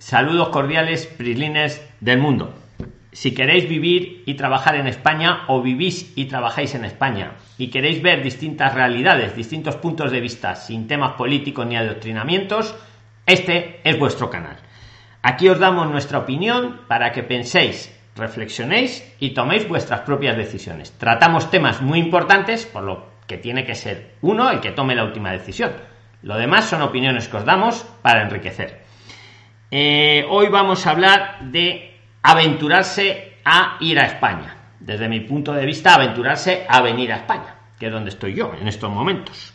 Saludos cordiales, prislines del mundo. Si queréis vivir y trabajar en España o vivís y trabajáis en España y queréis ver distintas realidades, distintos puntos de vista sin temas políticos ni adoctrinamientos, este es vuestro canal. Aquí os damos nuestra opinión para que penséis, reflexionéis y toméis vuestras propias decisiones. Tratamos temas muy importantes, por lo que tiene que ser uno el que tome la última decisión. Lo demás son opiniones que os damos para enriquecer. Eh, hoy vamos a hablar de aventurarse a ir a España. Desde mi punto de vista, aventurarse a venir a España, que es donde estoy yo en estos momentos.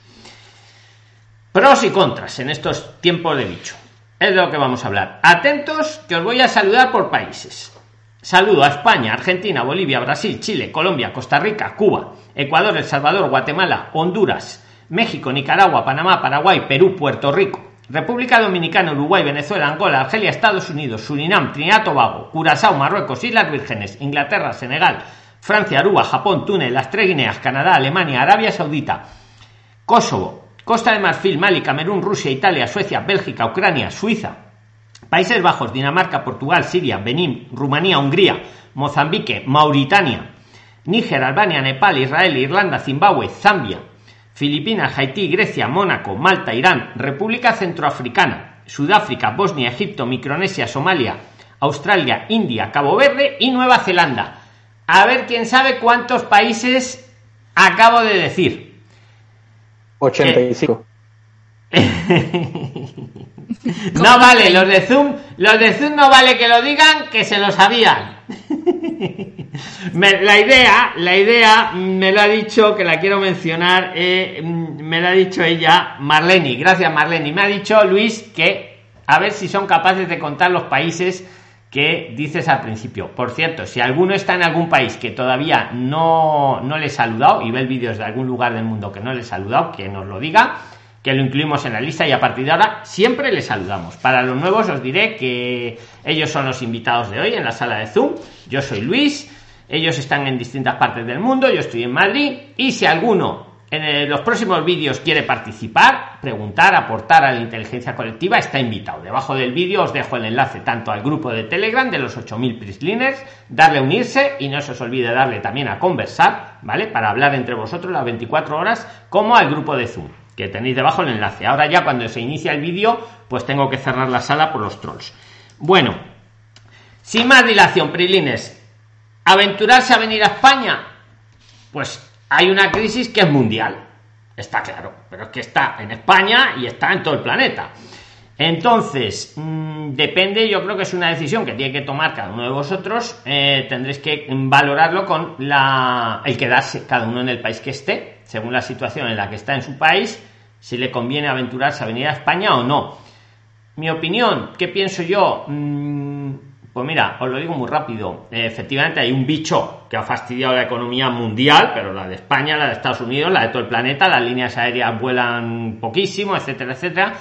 Pros y contras en estos tiempos de bicho. Es de lo que vamos a hablar. Atentos, que os voy a saludar por países. Saludo a España, Argentina, Bolivia, Brasil, Chile, Colombia, Costa Rica, Cuba, Ecuador, El Salvador, Guatemala, Honduras, México, Nicaragua, Panamá, Paraguay, Perú, Puerto Rico, República Dominicana, Uruguay, Venezuela, Angola, Argelia, Estados Unidos, Surinam, Trinidad Tobago, Curazao, Marruecos, Islas Vírgenes, Inglaterra, Senegal, Francia, Aruba, Japón, Túnez, las tres Guineas, Canadá, Alemania, Arabia Saudita, Kosovo, Costa de Marfil, Mali, Camerún, Rusia, Italia, Suecia, Bélgica, Ucrania, Suiza, Países Bajos, Dinamarca, Portugal, Siria, Benín, Rumanía, Hungría, Mozambique, Mauritania, Níger, Albania, Nepal, Israel, Irlanda, Zimbabue, Zambia, Filipinas, Haití, Grecia, Mónaco, Malta, Irán, República Centroafricana, Sudáfrica, Bosnia, Egipto, Micronesia, Somalia, Australia, India, Cabo Verde y Nueva Zelanda. A ver quién sabe cuántos países acabo de decir. 85. no vale, los de Zoom, los de Zoom no vale que lo digan, que se lo sabían. la idea, la idea me lo ha dicho, que la quiero mencionar, eh, me lo ha dicho ella, Marleni. Gracias, Marleni. Me ha dicho Luis que a ver si son capaces de contar los países que dices al principio. Por cierto, si alguno está en algún país que todavía no, no le he saludado y ve el vídeo de algún lugar del mundo que no le he saludado, que nos lo diga que lo incluimos en la lista y a partir de ahora siempre les saludamos. Para los nuevos os diré que ellos son los invitados de hoy en la sala de Zoom. Yo soy Luis, ellos están en distintas partes del mundo, yo estoy en Madrid y si alguno en los próximos vídeos quiere participar, preguntar, aportar a la inteligencia colectiva, está invitado. Debajo del vídeo os dejo el enlace tanto al grupo de Telegram de los 8000 Prisliners, darle a unirse y no se os olvide darle también a conversar, ¿vale? Para hablar entre vosotros las 24 horas, como al grupo de Zoom que tenéis debajo el enlace. Ahora ya cuando se inicia el vídeo, pues tengo que cerrar la sala por los trolls. Bueno, sin más dilación, Prilines, aventurarse a venir a España, pues hay una crisis que es mundial, está claro, pero es que está en España y está en todo el planeta. Entonces, mm, depende, yo creo que es una decisión que tiene que tomar cada uno de vosotros. Eh, tendréis que valorarlo con la, el quedarse cada uno en el país que esté, según la situación en la que está en su país, si le conviene aventurarse a venir a España o no. Mi opinión, ¿qué pienso yo? Mm, pues mira, os lo digo muy rápido. efectivamente, hay un bicho que ha fastidiado la economía mundial, pero la de España, la de Estados Unidos, la de todo el planeta, las líneas aéreas vuelan poquísimo, etcétera, etcétera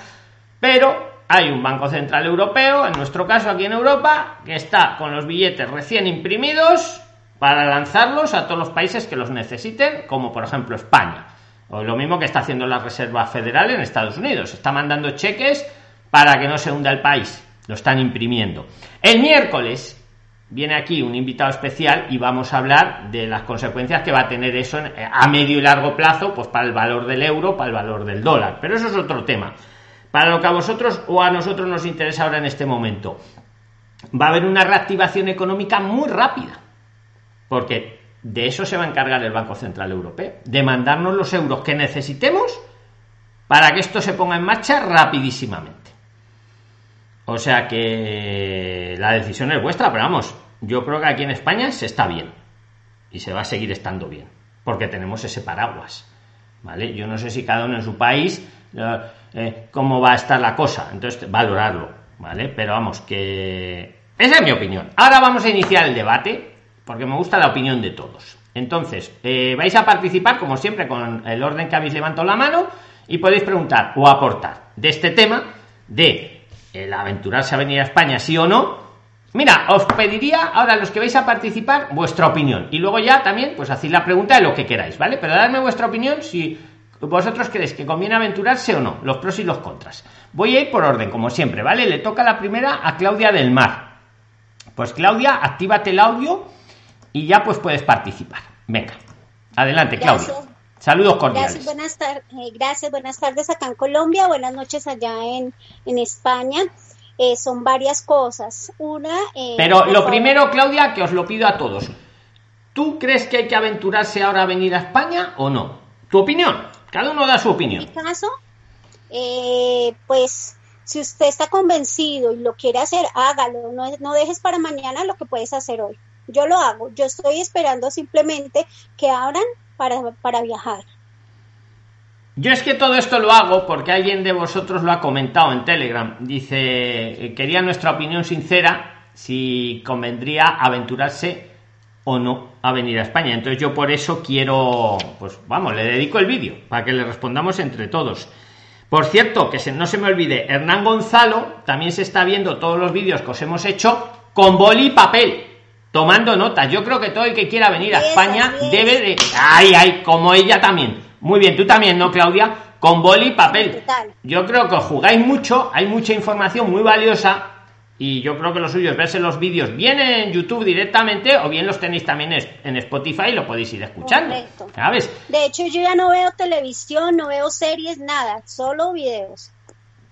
pero hay un Banco Central Europeo, en nuestro caso aquí en Europa, que está con los billetes recién imprimidos para lanzarlos a todos los países que los necesiten, como por ejemplo España. O lo mismo que está haciendo la Reserva Federal en Estados Unidos. Está mandando cheques para que no se hunda el país. Lo están imprimiendo. El miércoles viene aquí un invitado especial y vamos a hablar de las consecuencias que va a tener eso a medio y largo plazo, pues para el valor del euro, para el valor del dólar. Pero eso es otro tema para lo que a vosotros o a nosotros nos interesa ahora en este momento. Va a haber una reactivación económica muy rápida, porque de eso se va a encargar el Banco Central Europeo, de mandarnos los euros que necesitemos para que esto se ponga en marcha rapidísimamente. O sea que la decisión es vuestra, pero vamos, yo creo que aquí en España se está bien y se va a seguir estando bien, porque tenemos ese paraguas. ¿Vale? Yo no sé si cada uno en su país eh, cómo va a estar la cosa. Entonces, valorarlo, ¿vale? Pero vamos, que Esa es mi opinión. Ahora vamos a iniciar el debate, porque me gusta la opinión de todos. Entonces, eh, vais a participar, como siempre, con el orden que habéis levantado la mano y podéis preguntar o aportar de este tema de el aventurarse a venir a España, sí o no. Mira, os pediría ahora los que vais a participar vuestra opinión y luego ya también pues hacéis la pregunta de lo que queráis, ¿vale? Pero dadme vuestra opinión si vosotros creéis que conviene aventurarse o no, los pros y los contras. Voy a ir por orden, como siempre, ¿vale? Le toca la primera a Claudia del Mar. Pues Claudia, actívate el audio y ya pues puedes participar. Venga, adelante, Claudia. Saludos cordiales. Gracias buenas, tardes, eh, gracias, buenas tardes acá en Colombia, buenas noches allá en, en España. Eh, son varias cosas. Una. Eh, Pero lo primero, Claudia, que os lo pido a todos. ¿Tú crees que hay que aventurarse ahora a venir a España o no? Tu opinión. Cada uno da su opinión. En mi caso, pues si usted está convencido y lo quiere hacer, hágalo. No, no dejes para mañana lo que puedes hacer hoy. Yo lo hago. Yo estoy esperando simplemente que abran para, para viajar. Yo es que todo esto lo hago porque alguien de vosotros lo ha comentado en Telegram. Dice, eh, quería nuestra opinión sincera si convendría aventurarse o no a venir a España. Entonces yo por eso quiero, pues vamos, le dedico el vídeo para que le respondamos entre todos. Por cierto, que no se me olvide, Hernán Gonzalo también se está viendo todos los vídeos que os hemos hecho con boli y papel tomando notas. Yo creo que todo el que quiera venir a España debe de. Ay, ay, como ella también. Muy bien, tú también, ¿no, Claudia? Con boli y papel. Yo creo que os jugáis mucho, hay mucha información muy valiosa. Y yo creo que lo suyo es verse los vídeos bien en YouTube directamente o bien los tenéis también en Spotify y lo podéis ir escuchando. ¿Sabes? De hecho, yo ya no veo televisión, no veo series, nada, solo videos.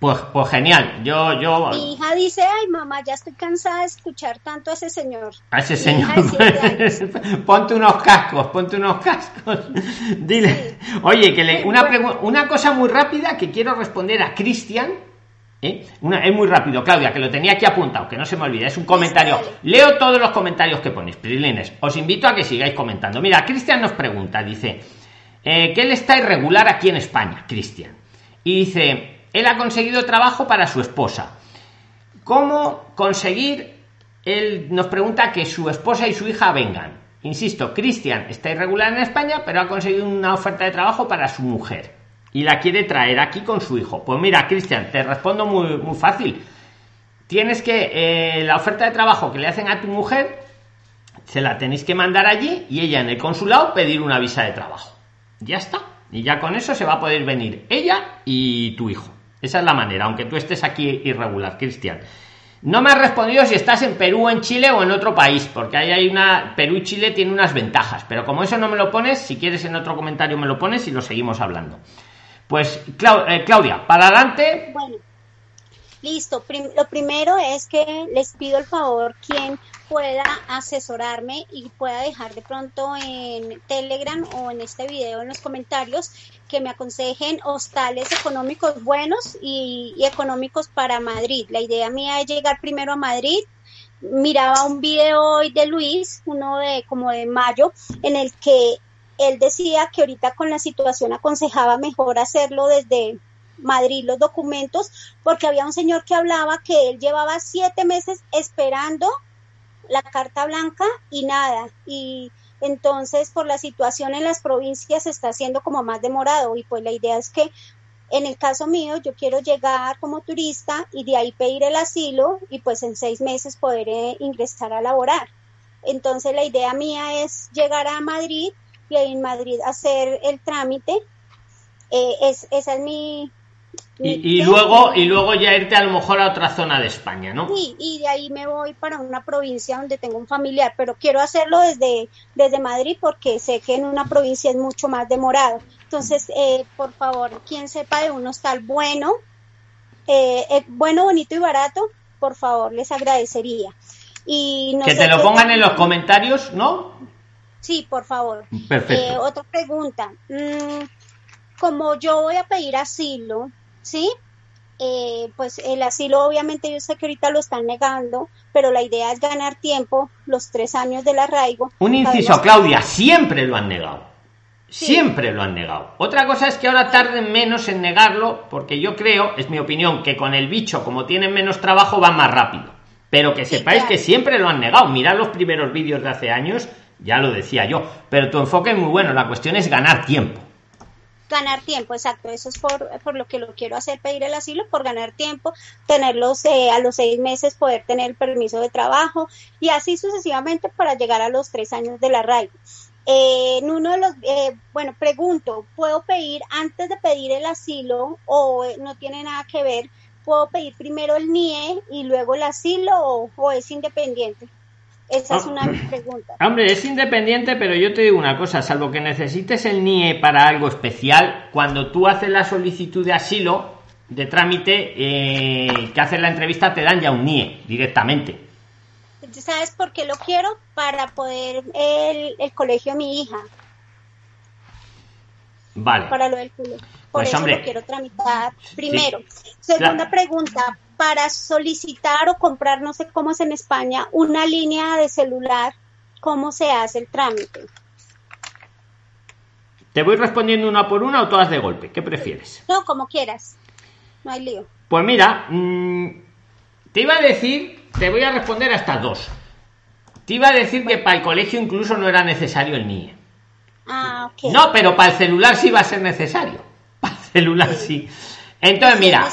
Pues, pues genial, yo, yo... Mi hija dice, ay mamá, ya estoy cansada de escuchar tanto a ese señor. A ese señor. ponte unos cascos, ponte unos cascos. Dile, oye, que le, una, una cosa muy rápida que quiero responder a Cristian. ¿eh? Una, es muy rápido, Claudia, que lo tenía aquí apuntado, que no se me olvide, es un comentario. Leo todos los comentarios que ponéis, Prilines. Os invito a que sigáis comentando. Mira, Cristian nos pregunta, dice, eh, ¿qué le está irregular aquí en España, Cristian? Y dice, él ha conseguido trabajo para su esposa. ¿Cómo conseguir? Él nos pregunta que su esposa y su hija vengan. Insisto, Cristian está irregular en España, pero ha conseguido una oferta de trabajo para su mujer y la quiere traer aquí con su hijo. Pues mira, Cristian, te respondo muy, muy fácil. Tienes que eh, la oferta de trabajo que le hacen a tu mujer se la tenéis que mandar allí y ella en el consulado pedir una visa de trabajo. Ya está. Y ya con eso se va a poder venir ella y tu hijo. Esa es la manera, aunque tú estés aquí irregular, Cristian. No me has respondido si estás en Perú, en Chile o en otro país, porque ahí hay una. Perú y Chile tienen unas ventajas, pero como eso no me lo pones, si quieres en otro comentario me lo pones y lo seguimos hablando. Pues, eh, Claudia, para adelante. Bueno, listo. lo primero es que les pido el favor, quien pueda asesorarme y pueda dejar de pronto en Telegram o en este video en los comentarios que me aconsejen hostales económicos buenos y, económicos para Madrid. La idea mía es llegar primero a Madrid. Miraba un video hoy de Luis, uno de como de mayo, en el que él decía que ahorita con la situación aconsejaba mejor hacerlo desde Madrid los documentos, porque había un señor que hablaba que él llevaba siete meses esperando la carta blanca y nada. Y entonces por la situación en las provincias se está haciendo como más demorado y pues la idea es que en el caso mío yo quiero llegar como turista y de ahí pedir el asilo y pues en seis meses poder eh, ingresar a laborar. Entonces la idea mía es llegar a Madrid y en Madrid hacer el trámite. Eh, es, esa es mi, y, luego y luego ya irte a lo mejor a otra zona de España, ¿no? Sí, y de ahí me voy para una provincia donde tengo un familiar, pero quiero hacerlo desde, desde Madrid porque sé que en una provincia es mucho más demorado. Entonces, eh, por favor, quien sepa de un hostal bueno, eh, eh, bueno, bonito y barato, por favor, les agradecería. Y que te lo pongan en los comentarios, ¿no? Sí, por favor. Perfecto. otra pregunta. Mm, como yo voy a pedir asilo, ¿sí? Eh, pues el asilo obviamente yo sé que ahorita lo están negando, pero la idea es ganar tiempo, los tres años del arraigo. Un inciso, Claudia, siempre lo han negado. Siempre lo han negado. Otra cosa es que ahora tarden menos en negarlo, porque yo creo, es mi opinión, que con el bicho, como tienen menos trabajo, va más rápido. Pero que sepáis que siempre lo han negado. Mirad los primeros vídeos de hace años, ya lo decía yo. Pero tu enfoque es muy bueno. La cuestión es ganar tiempo. Ganar tiempo, exacto. Eso es por, por lo que lo quiero hacer, pedir el asilo, por ganar tiempo, tenerlos eh, a los seis meses, poder tener el permiso de trabajo y así sucesivamente para llegar a los tres años de la RAI. Eh, en uno de los, eh, bueno, pregunto, ¿puedo pedir antes de pedir el asilo o eh, no tiene nada que ver? ¿Puedo pedir primero el NIE y luego el asilo o, es independiente? Esa es una pregunta. Hombre, es independiente, pero yo te digo una cosa, salvo que necesites el NIE para algo especial, cuando tú haces la solicitud de asilo, de trámite, que haces la entrevista, te dan ya un NIE directamente. ¿Sabes por qué lo quiero? Para poder el, el colegio de mi hija. Vale. Para lo del colegio. Por pues, eso lo quiero tramitar primero. Segunda pregunta, para solicitar o comprar, no sé cómo es en España, una línea de celular, ¿cómo se hace el trámite? ¿Te voy respondiendo una por una o todas de golpe? ¿Qué prefieres? No, como quieras. No hay lío. Pues mira, mm, te iba a decir, te voy a responder a estas dos. Te iba a decir que para el colegio incluso no era necesario el NIE. Ah, ok. No, pero para el celular sí va a ser necesario. Para el celular sí. Entonces, mira,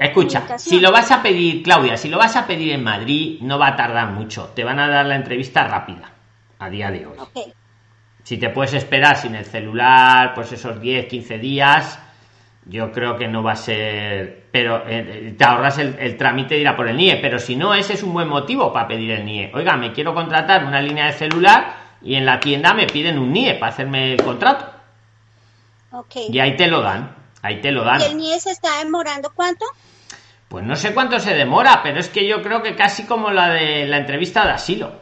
escucha, si lo vas a pedir, Claudia, si lo vas a pedir en Madrid, no va a tardar mucho. Te van a dar la entrevista rápida, a día de hoy. Si te puedes esperar sin el celular, pues esos 10, 15 días, yo creo que no va a ser pero eh, eh, te ahorras el, trámite de ir a por el NIE pero si no ese es un buen motivo para pedir el NIE oiga me quiero contratar una línea de celular y en la tienda me piden un NIE para hacerme el contrato okay. y ahí te lo dan ahí te lo dan ¿Y el NIE se está demorando cuánto? pues no sé cuánto se demora pero es que yo creo que casi como la de la entrevista de asilo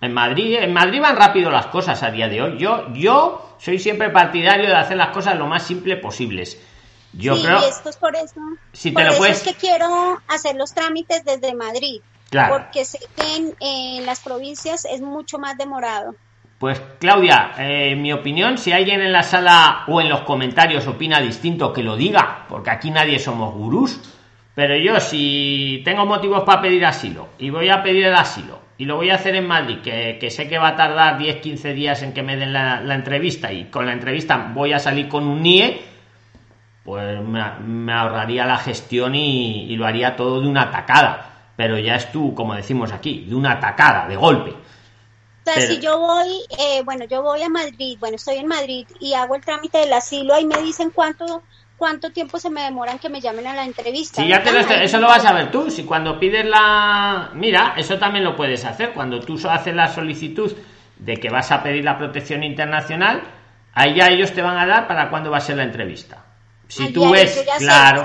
en Madrid en Madrid van rápido las cosas a día de hoy yo yo soy siempre partidario de hacer las cosas lo más simple posibles yo sí, creo. esto es por eso. Si por eso es que quiero hacer los trámites desde Madrid. Claro. Porque sé que en, las provincias es mucho más demorado. Pues Claudia, eh, en mi opinión, si alguien en la sala o en los comentarios opina distinto, que lo diga, porque aquí nadie somos gurús. Pero yo, si tengo motivos para pedir asilo y voy a pedir el asilo y lo voy a hacer en Madrid, que, sé que va a tardar 10-15 días en que me den la, entrevista y con la entrevista voy a salir con un NIE, pues me, ahorraría la gestión y, lo haría todo de una tacada. Pero ya es tú, como decimos aquí, de una tacada, de golpe. O sea, si yo voy, eh, bueno, yo voy a Madrid, bueno, estoy en Madrid y hago el trámite del asilo, ahí me dicen cuánto cuánto tiempo se me demoran que me llamen a la entrevista. Sí, ya te lo eso lo vas a ver tú. Si cuando pides la. Mira, eso también lo puedes hacer. Cuando tú haces la solicitud de que vas a pedir la protección internacional, ahí ya ellos te van a dar para cuándo va a ser la entrevista. Si tú ves, claro,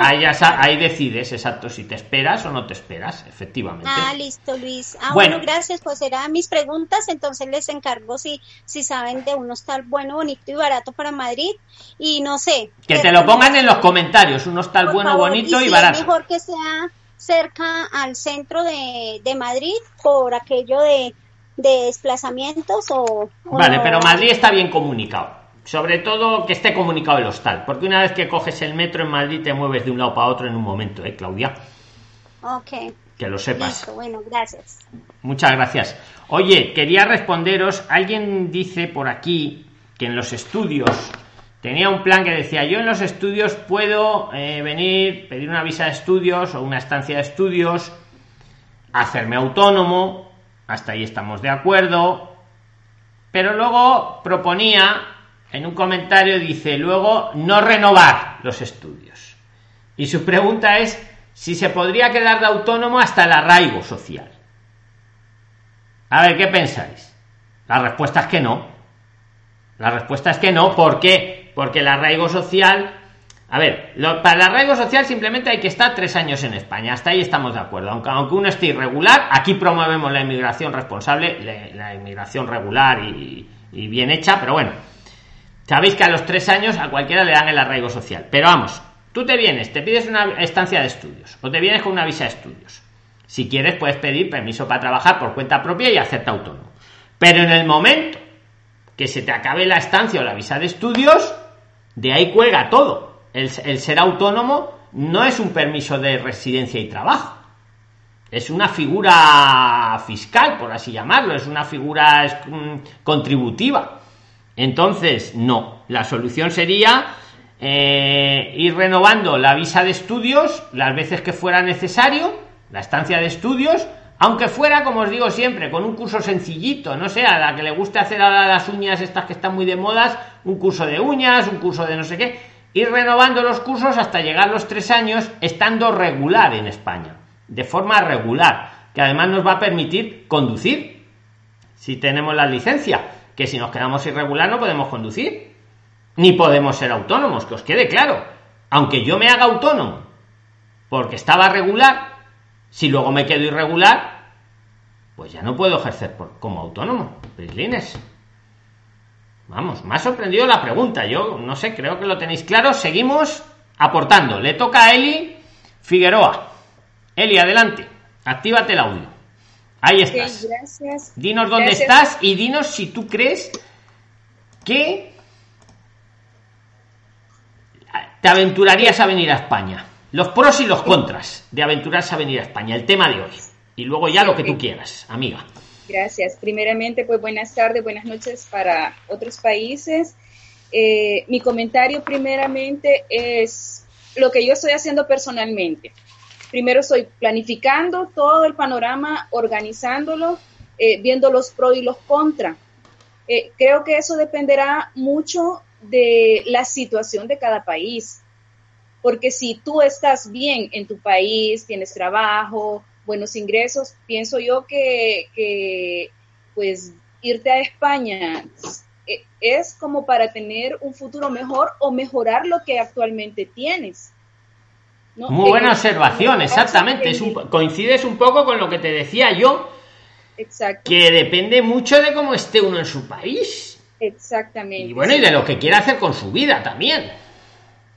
ahí, decides, exacto, si te esperas o no te esperas, efectivamente. Ah, listo, Luis. Ah, bueno, gracias, pues eran mis preguntas, entonces les encargo si, si saben de un hostal bueno, bonito y barato para Madrid, y no sé. Que te lo pongan en los comentarios, un hostal bueno, bonito y, barato. Es mejor que sea cerca al centro de, de Madrid por aquello de, desplazamientos o... vale, pero Madrid está bien comunicado sobre todo que esté comunicado el hostal, porque una vez que coges el metro en Madrid te mueves de un lado para otro en un momento, ¿eh, Claudia? Ok. Que lo sepas. bueno, gracias. Muchas gracias. Oye, quería responderos, alguien dice por aquí que en los estudios tenía un plan que decía, yo en los estudios puedo eh, venir, pedir una visa de estudios o una estancia de estudios, hacerme autónomo, hasta ahí estamos de acuerdo, pero luego proponía en un comentario dice luego no renovar los estudios. Y su pregunta es si se podría quedar de autónomo hasta el arraigo social. A ver, ¿qué pensáis? La respuesta es que no. La respuesta es que no. ¿Por qué? Porque el arraigo social... A ver, para el arraigo social simplemente hay que estar tres años en España. Hasta ahí estamos de acuerdo. Aunque, aunque uno esté irregular, aquí promovemos la inmigración responsable, la, inmigración regular y bien hecha, pero bueno, Sabéis que a los tres años a cualquiera le dan el arraigo social. Pero vamos, tú te vienes, te pides una estancia de estudios o te vienes con una visa de estudios. Si quieres, puedes pedir permiso para trabajar por cuenta propia y hacerte autónomo. Pero en el momento que se te acabe la estancia o la visa de estudios, de ahí cuelga todo. El, ser autónomo no es un permiso de residencia y trabajo. es una figura fiscal, por así llamarlo, es una figura mm, contributiva. Entonces, no, la solución sería eh, ir renovando la visa de estudios las veces que fuera necesario, la estancia de estudios, aunque fuera, como os digo siempre, con un curso sencillito, no sé, a la que le guste hacer ahora las uñas estas que están muy de modas, un curso de uñas, un curso de no sé qué, ir renovando los cursos hasta llegar los tres años estando regular en España, de forma regular, que además nos va a permitir conducir, si tenemos la licencia, que si nos quedamos irregular no podemos conducir, ni podemos ser autónomos, que os quede claro, aunque yo me haga autónomo, porque estaba regular, si luego me quedo irregular, pues ya no puedo ejercer como autónomo. Prislines. Vamos, me ha sorprendido la pregunta. Yo no sé, creo que lo tenéis claro. Seguimos aportando. Le toca a Eli Figueroa. Eli, adelante. Actívate el audio. Ahí estás. gracias. Dinos dónde estás y dinos si tú crees que te aventurarías a venir a España. Los pros y los contras de aventurarse a venir a España, el tema de hoy. Y luego ya lo que tú quieras, amiga. Gracias. Primeramente, pues buenas tardes, buenas noches para otros países. Eh, mi comentario primeramente es lo que yo estoy haciendo personalmente. Primero estoy planificando todo el panorama, organizándolo, eh, viendo los pros y los contras. Eh, creo que eso dependerá mucho de la situación de cada país porque si tú estás bien en tu país, tienes trabajo, buenos ingresos, pienso yo que, pues irte a España e, es como para tener un futuro mejor o mejorar lo que actualmente tienes. Muy buena observación, exactamente. Es un, coincides un poco con lo que te decía yo. Exacto. Que depende mucho de cómo esté uno en su país. Exactamente. Y bueno, y de lo que quiera hacer con su vida también.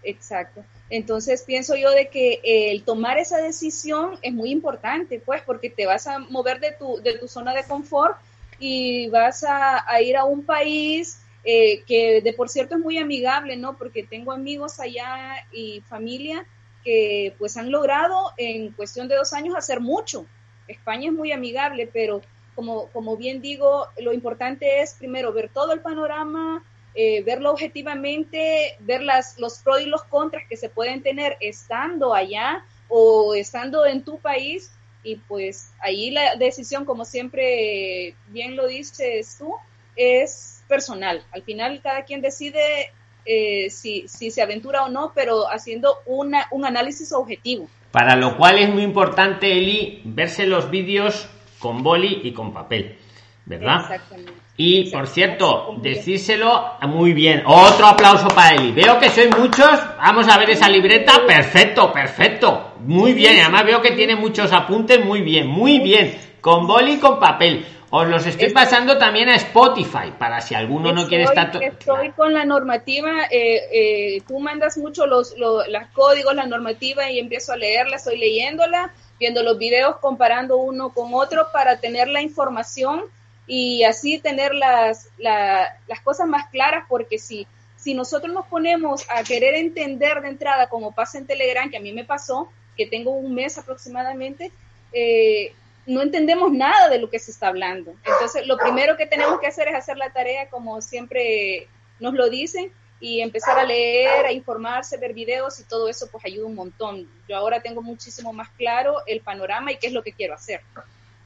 Exacto. Entonces pienso yo de que el tomar esa decisión es muy importante, pues, porque te vas a mover de tu, de tu zona de confort y vas a, ir a un país eh, que de por cierto es muy amigable, ¿no? Porque tengo amigos allá y familia que pues han logrado en cuestión de dos años hacer mucho. España es muy amigable, pero como, como bien digo, lo importante es primero ver todo el panorama, eh, verlo objetivamente, ver las, los pros y los contras que se pueden tener estando allá o estando en tu país y pues ahí la decisión, como siempre bien lo dices tú, es personal. Al final cada quien decide eh, si, si, se aventura o no, pero haciendo una, un análisis objetivo. Para lo cual es muy importante, Eli, verse los vídeos con boli y con papel, ¿verdad? Exactamente. Y por cierto, decírselo muy bien. Otro aplauso para Eli. Veo que sois muchos. Vamos a ver esa libreta. Perfecto, perfecto. Muy bien. Además veo que tiene muchos apuntes. Muy bien, muy bien. Con boli y con papel. Os los estoy pasando también a Spotify para si alguno no quiere estar. Estoy con la normativa. Eh, eh, tú mandas mucho los, los, códigos, la normativa y empiezo a leerla. Estoy leyéndola, viendo los videos, comparando uno con otro para tener la información y así tener las, las cosas más claras, porque si, si nosotros nos ponemos a querer entender de entrada, como pasa en Telegram, que a mí me pasó, que tengo un mes aproximadamente, eh, no entendemos nada de lo que se está hablando. Entonces, lo primero que tenemos que hacer es hacer la tarea como siempre nos lo dicen y empezar a leer, a informarse, ver videos y todo eso pues ayuda un montón. Yo ahora tengo muchísimo más claro el panorama y qué es lo que quiero hacer.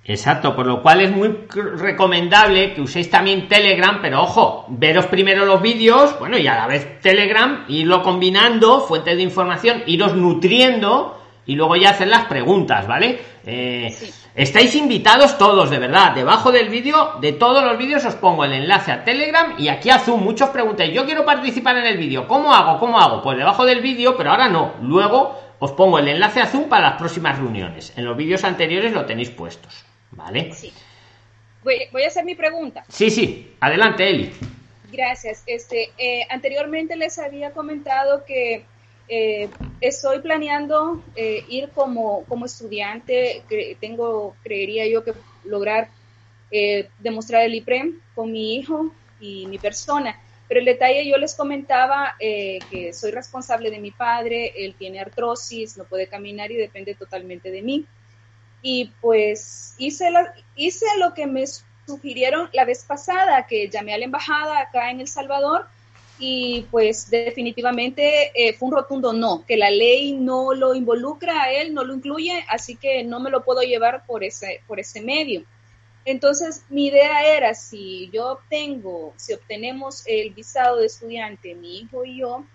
Exacto, por lo cual es muy recomendable que uséis también Telegram, pero ojo, veros primero los vídeos, bueno, y a la vez Telegram, irlo combinando, fuentes de información, iros nutriendo y luego ya hacer las preguntas, ¿vale? Eh, estáis invitados todos, de verdad. Debajo del vídeo, de todos los vídeos, os pongo el enlace a Telegram y aquí a Zoom. Muchos preguntáis, yo quiero participar en el vídeo, ¿cómo hago? ¿Cómo hago? Pues debajo del vídeo, pero ahora no. Luego os pongo el enlace a Zoom para las próximas reuniones. En los vídeos anteriores lo tenéis puestos. ¿Vale? Sí. Voy, a hacer mi pregunta. Sí, sí. Adelante, Eli. Gracias. Este, eh, anteriormente les había comentado que eh, estoy planeando eh, ir como, como estudiante. tengo, creería yo, que lograr demostrar el IPREM con mi hijo y mi persona. Pero el detalle yo les comentaba que soy responsable de mi padre, él tiene artrosis, no puede caminar y depende totalmente de mí. y pues hice, hice lo que me sugirieron la vez pasada, que llamé a la embajada acá en El Salvador y pues definitivamente eh, fue un rotundo no, que la ley no lo involucra a él, no lo incluye, así que no me lo puedo llevar por ese, por ese medio. Entonces, mi idea era, si yo obtengo, si obtenemos el visado de estudiante, mi hijo y yo,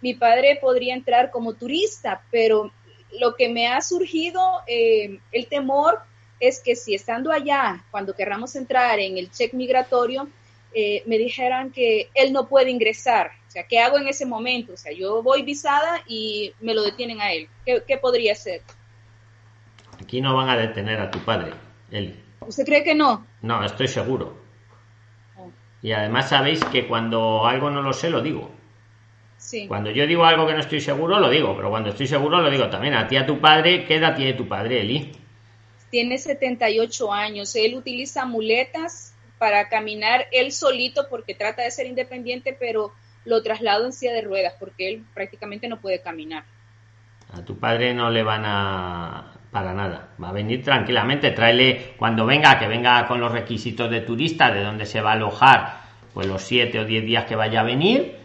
mi padre podría entrar como turista, pero lo que me ha surgido, eh, el temor es que si estando allá, cuando querramos entrar en el check migratorio, eh, me dijeran que él no puede ingresar. O sea, ¿qué hago en ese momento? O sea, yo voy visada y me lo detienen a él. ¿Qué, podría ser? Aquí no van a detener a tu padre, él. ¿Usted cree que no? No, estoy seguro. Oh. Y además sabéis que cuando algo no lo sé, lo digo. Sí. Cuando yo digo algo que no estoy seguro, lo digo, pero cuando estoy seguro, lo digo también. A ti, a tu padre, ¿qué edad tiene tu padre, Eli? Tiene 78 años. Él utiliza muletas para caminar él solito porque trata de ser independiente, pero lo traslado en silla de ruedas porque él prácticamente no puede caminar. A tu padre no le van a para nada. Va a venir tranquilamente. Tráele cuando venga, que venga con los requisitos de turista, de dónde se va a alojar, pues los siete o diez días que vaya a venir,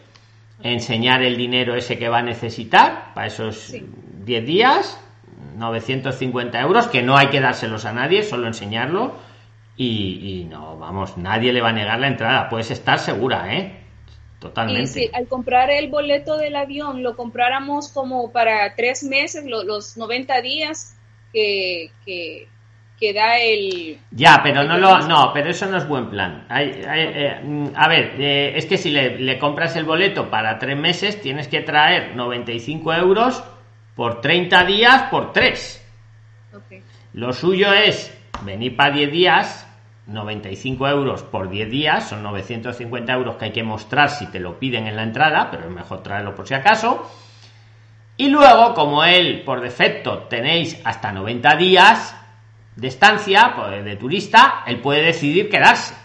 enseñar el dinero ese que va a necesitar para esos diez días, 950 euros, que no hay que dárselos a nadie, solo enseñarlo. Y, y no, vamos, nadie le va a negar la entrada. Puedes estar segura, ¿eh? Totalmente. Y si al comprar el boleto del avión lo compráramos como para tres meses, los 90 días, que, que, da el... Ya, pero no lo... No, pero eso no es buen plan. Eh, mm, a ver, eh, es que si le, compras el boleto para tres meses, tienes que traer 95 euros por 30 días por tres. Lo suyo es venir para 10 días, 95 euros por 10 días, son 950 euros que hay que mostrar si te lo piden en la entrada, pero es mejor traerlo por si acaso y luego, como él, por defecto, tenéis hasta 90 días de estancia pues, de turista, él puede decidir quedarse.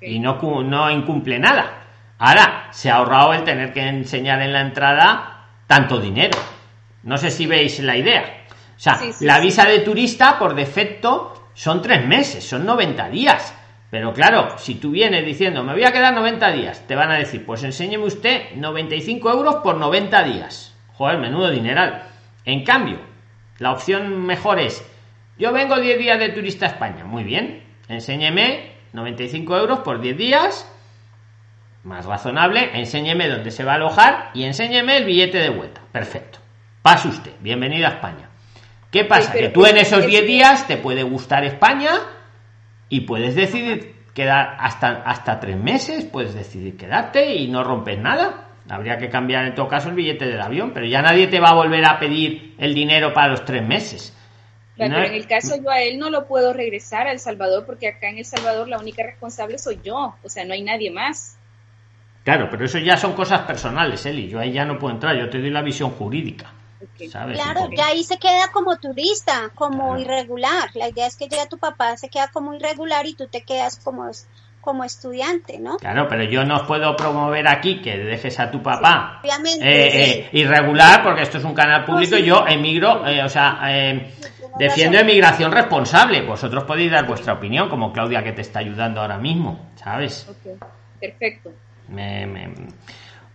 Y no, no incumple nada. Ahora, se ha ahorrado el tener que enseñar en la entrada tanto dinero. No sé si veis la idea. O sea, la visa de turista, por defecto, son tres meses, son 90 días. Pero claro, si tú vienes diciendo, me voy a quedar 90 días, te van a decir, pues enséñeme usted 95 euros por 90 días. Joder, menudo dineral. En cambio, la opción mejor es, yo vengo 10 días de turista a España. Muy bien, enséñeme 95 euros por 10 días. Más razonable, enséñeme dónde se va a alojar y enséñeme el billete de vuelta. Perfecto. Pase usted, bienvenido a España. ¿Qué pasa? que tú en esos 10 días te puede gustar España y puedes decidir quedar hasta, hasta tres meses, puedes decidir quedarte y no rompes nada. Habría que cambiar en todo caso el billete del avión, pero ya nadie te va a volver a pedir el dinero para los tres meses. Pero, en el caso yo a él no lo puedo regresar a El Salvador porque acá en El Salvador la única responsable soy yo, o sea, no hay nadie más. Claro, pero eso ya son cosas personales, Eli. Yo ahí ya no puedo entrar, yo te doy la visión jurídica. Claro, ya ahí se queda como turista, como irregular. La idea es que ya tu papá se queda como irregular y tú te quedas como como estudiante, ¿no? Claro, pero yo no puedo promover aquí que dejes a tu papá obviamente, eh, eh, irregular, porque esto es un canal público y yo emigro, eh, o sea, defiendo emigración responsable. Vosotros podéis dar vuestra opinión, como Claudia que te está ayudando ahora mismo, ¿sabes? Perfecto.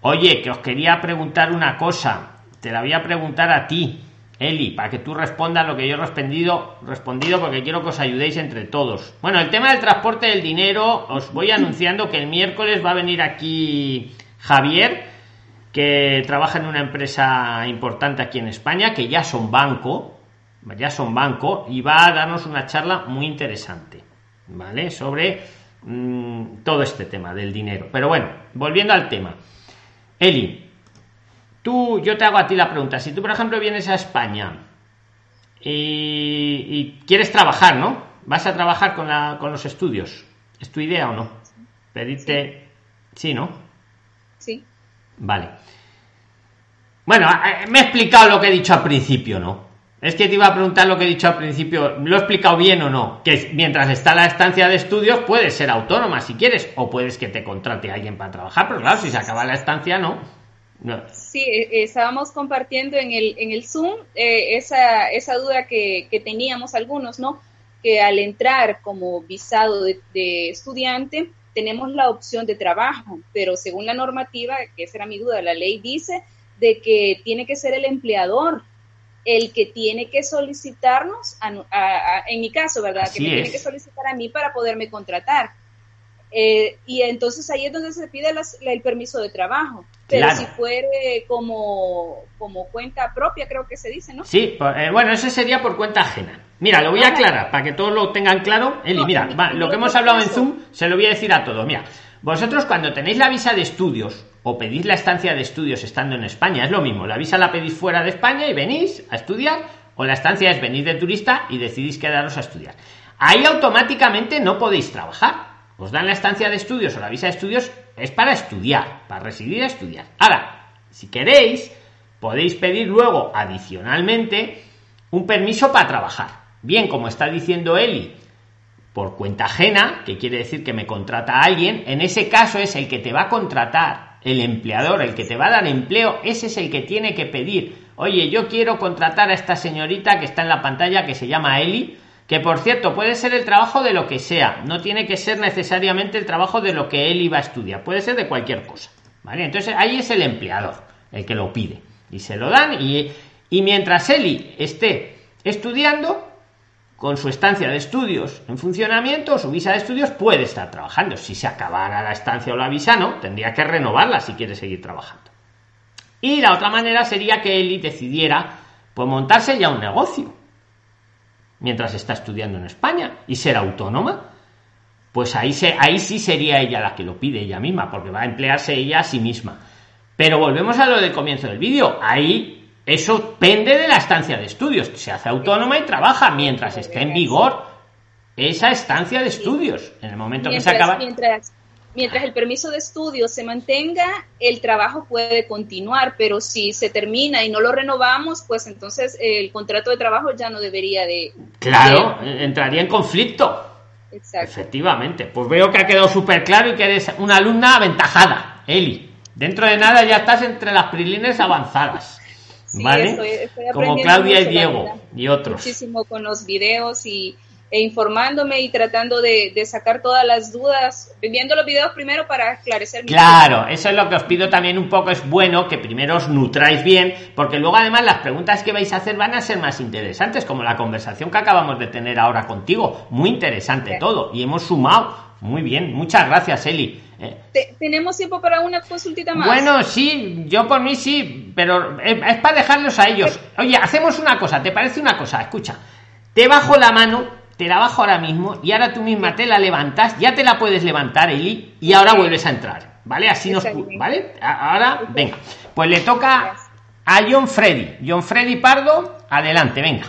Oye, que os quería preguntar una cosa, te la voy a preguntar a ti. Eli, para que tú respondas lo que yo he respondido, respondido porque quiero que os ayudéis entre todos. Bueno, el tema del transporte del dinero, os voy anunciando que el miércoles va a venir aquí Javier, que trabaja en una empresa importante aquí en España, que ya son banco, ya son banco, y va a darnos una charla muy interesante, ¿vale? Sobre mm, todo este tema del dinero. Pero bueno, volviendo al tema. Eli, Tú, yo te hago a ti la pregunta. Si tú, por ejemplo, vienes a España y, quieres trabajar, ¿no? Vas a trabajar con, la, con los estudios. ¿Es tu idea o no? Pedirte. Sí. ¿no? Sí. Vale. Bueno, eh, me he explicado lo que he dicho al principio, ¿no? Es que te iba a preguntar lo que he dicho al principio. ¿Lo he explicado bien o no? Que mientras está la estancia de estudios, puedes ser autónoma si quieres, o puedes que te contrate alguien para trabajar, pero claro, si se acaba la estancia, no. Sí, eh, estábamos compartiendo en el, en el Zoom eh, esa, esa duda que, que, teníamos algunos, ¿no? Que al entrar como visado de, de, estudiante tenemos la opción de trabajo, pero según la normativa, que esa era mi duda, la ley dice de que tiene que ser el empleador el que tiene que solicitarnos, en mi caso, ¿verdad? que me tiene que solicitar a mí para poderme contratar. Eh, y entonces ahí es donde se pide el permiso de trabajo. Pero si fuere como, como cuenta propia, creo que se dice, ¿no? Sí, eh, bueno, eso sería por cuenta ajena. Mira, lo voy a aclarar para que todos lo tengan claro. Eli, mira, lo que hemos hablado en Zoom se lo voy a decir a todos. Mira, vosotros cuando tenéis la visa de estudios o pedís la estancia de estudios estando en España, es lo mismo, la visa la pedís fuera de España y venís a estudiar, o la estancia es venir de turista y decidís quedaros a estudiar. Ahí automáticamente no podéis trabajar. Os dan la estancia de estudios o la visa de estudios, es para estudiar, para residir a estudiar. Ahora, si queréis, podéis pedir luego adicionalmente un permiso para trabajar. Bien, como está diciendo Eli, por cuenta ajena, que quiere decir que me contrata a alguien, en ese caso es el que te va a contratar, el empleador, el que te va a dar empleo, ese es el que tiene que pedir, oye, yo quiero contratar a esta señorita que está en la pantalla, que se llama Eli, que por cierto puede ser el trabajo de lo que sea, no tiene que ser necesariamente el trabajo de lo que Eli va a estudiar, puede ser de cualquier cosa, ¿vale? Entonces ahí es el empleador el que lo pide y se lo dan y, y mientras Eli esté estudiando, con su estancia de estudios en funcionamiento, su visa de estudios, puede estar trabajando. Si se acabara la estancia o la visa, no, tendría que renovarla si quiere seguir trabajando. Y la otra manera sería que Eli decidiera pues montarse ya un negocio mientras está estudiando en España y ser autónoma. Pues ahí, se, ahí sí sería ella la que lo pide ella misma, porque va a emplearse ella a sí misma. Pero volvemos a lo del comienzo del vídeo. Ahí eso pende de la estancia de estudios. Se hace autónoma y trabaja mientras esté en vigor esa estancia de estudios. En el momento que se acaba. Mientras, mientras el permiso de estudios se mantenga, el trabajo puede continuar, pero si se termina y no lo renovamos, pues entonces el contrato de trabajo ya no debería de. Claro, entraría en conflicto. Exacto. Efectivamente. Pues veo que ha quedado súper claro y que eres una alumna aventajada, Eli. Dentro de nada ya estás entre las prilines avanzadas. ¿Vale? Como Claudia y Diego y otros. Muchísimo con los videos y, e informándome y tratando de, sacar todas las dudas, viendo los videos primero para esclarecer. Claro, eso es lo que os pido también un poco, es bueno que primero os nutráis bien, porque luego además las preguntas que vais a hacer van a ser más interesantes, como la conversación que acabamos de tener ahora contigo, muy interesante todo, y hemos sumado, muy bien, muchas gracias Eli. ¿Tenemos tiempo para una consultita más? Bueno, sí, yo por mí sí, pero es, para dejarlos a ellos. Oye, hacemos una cosa, ¿te parece una cosa? Escucha, te bajo la mano, te la bajo ahora mismo y ahora tú misma te la levantas, ya te la puedes levantar, Eli, y ahora vuelves a entrar, ¿vale? Así nos... ¿Vale? Ahora, venga. Pues le toca a John Freddy. John Freddy Pardo, adelante, venga.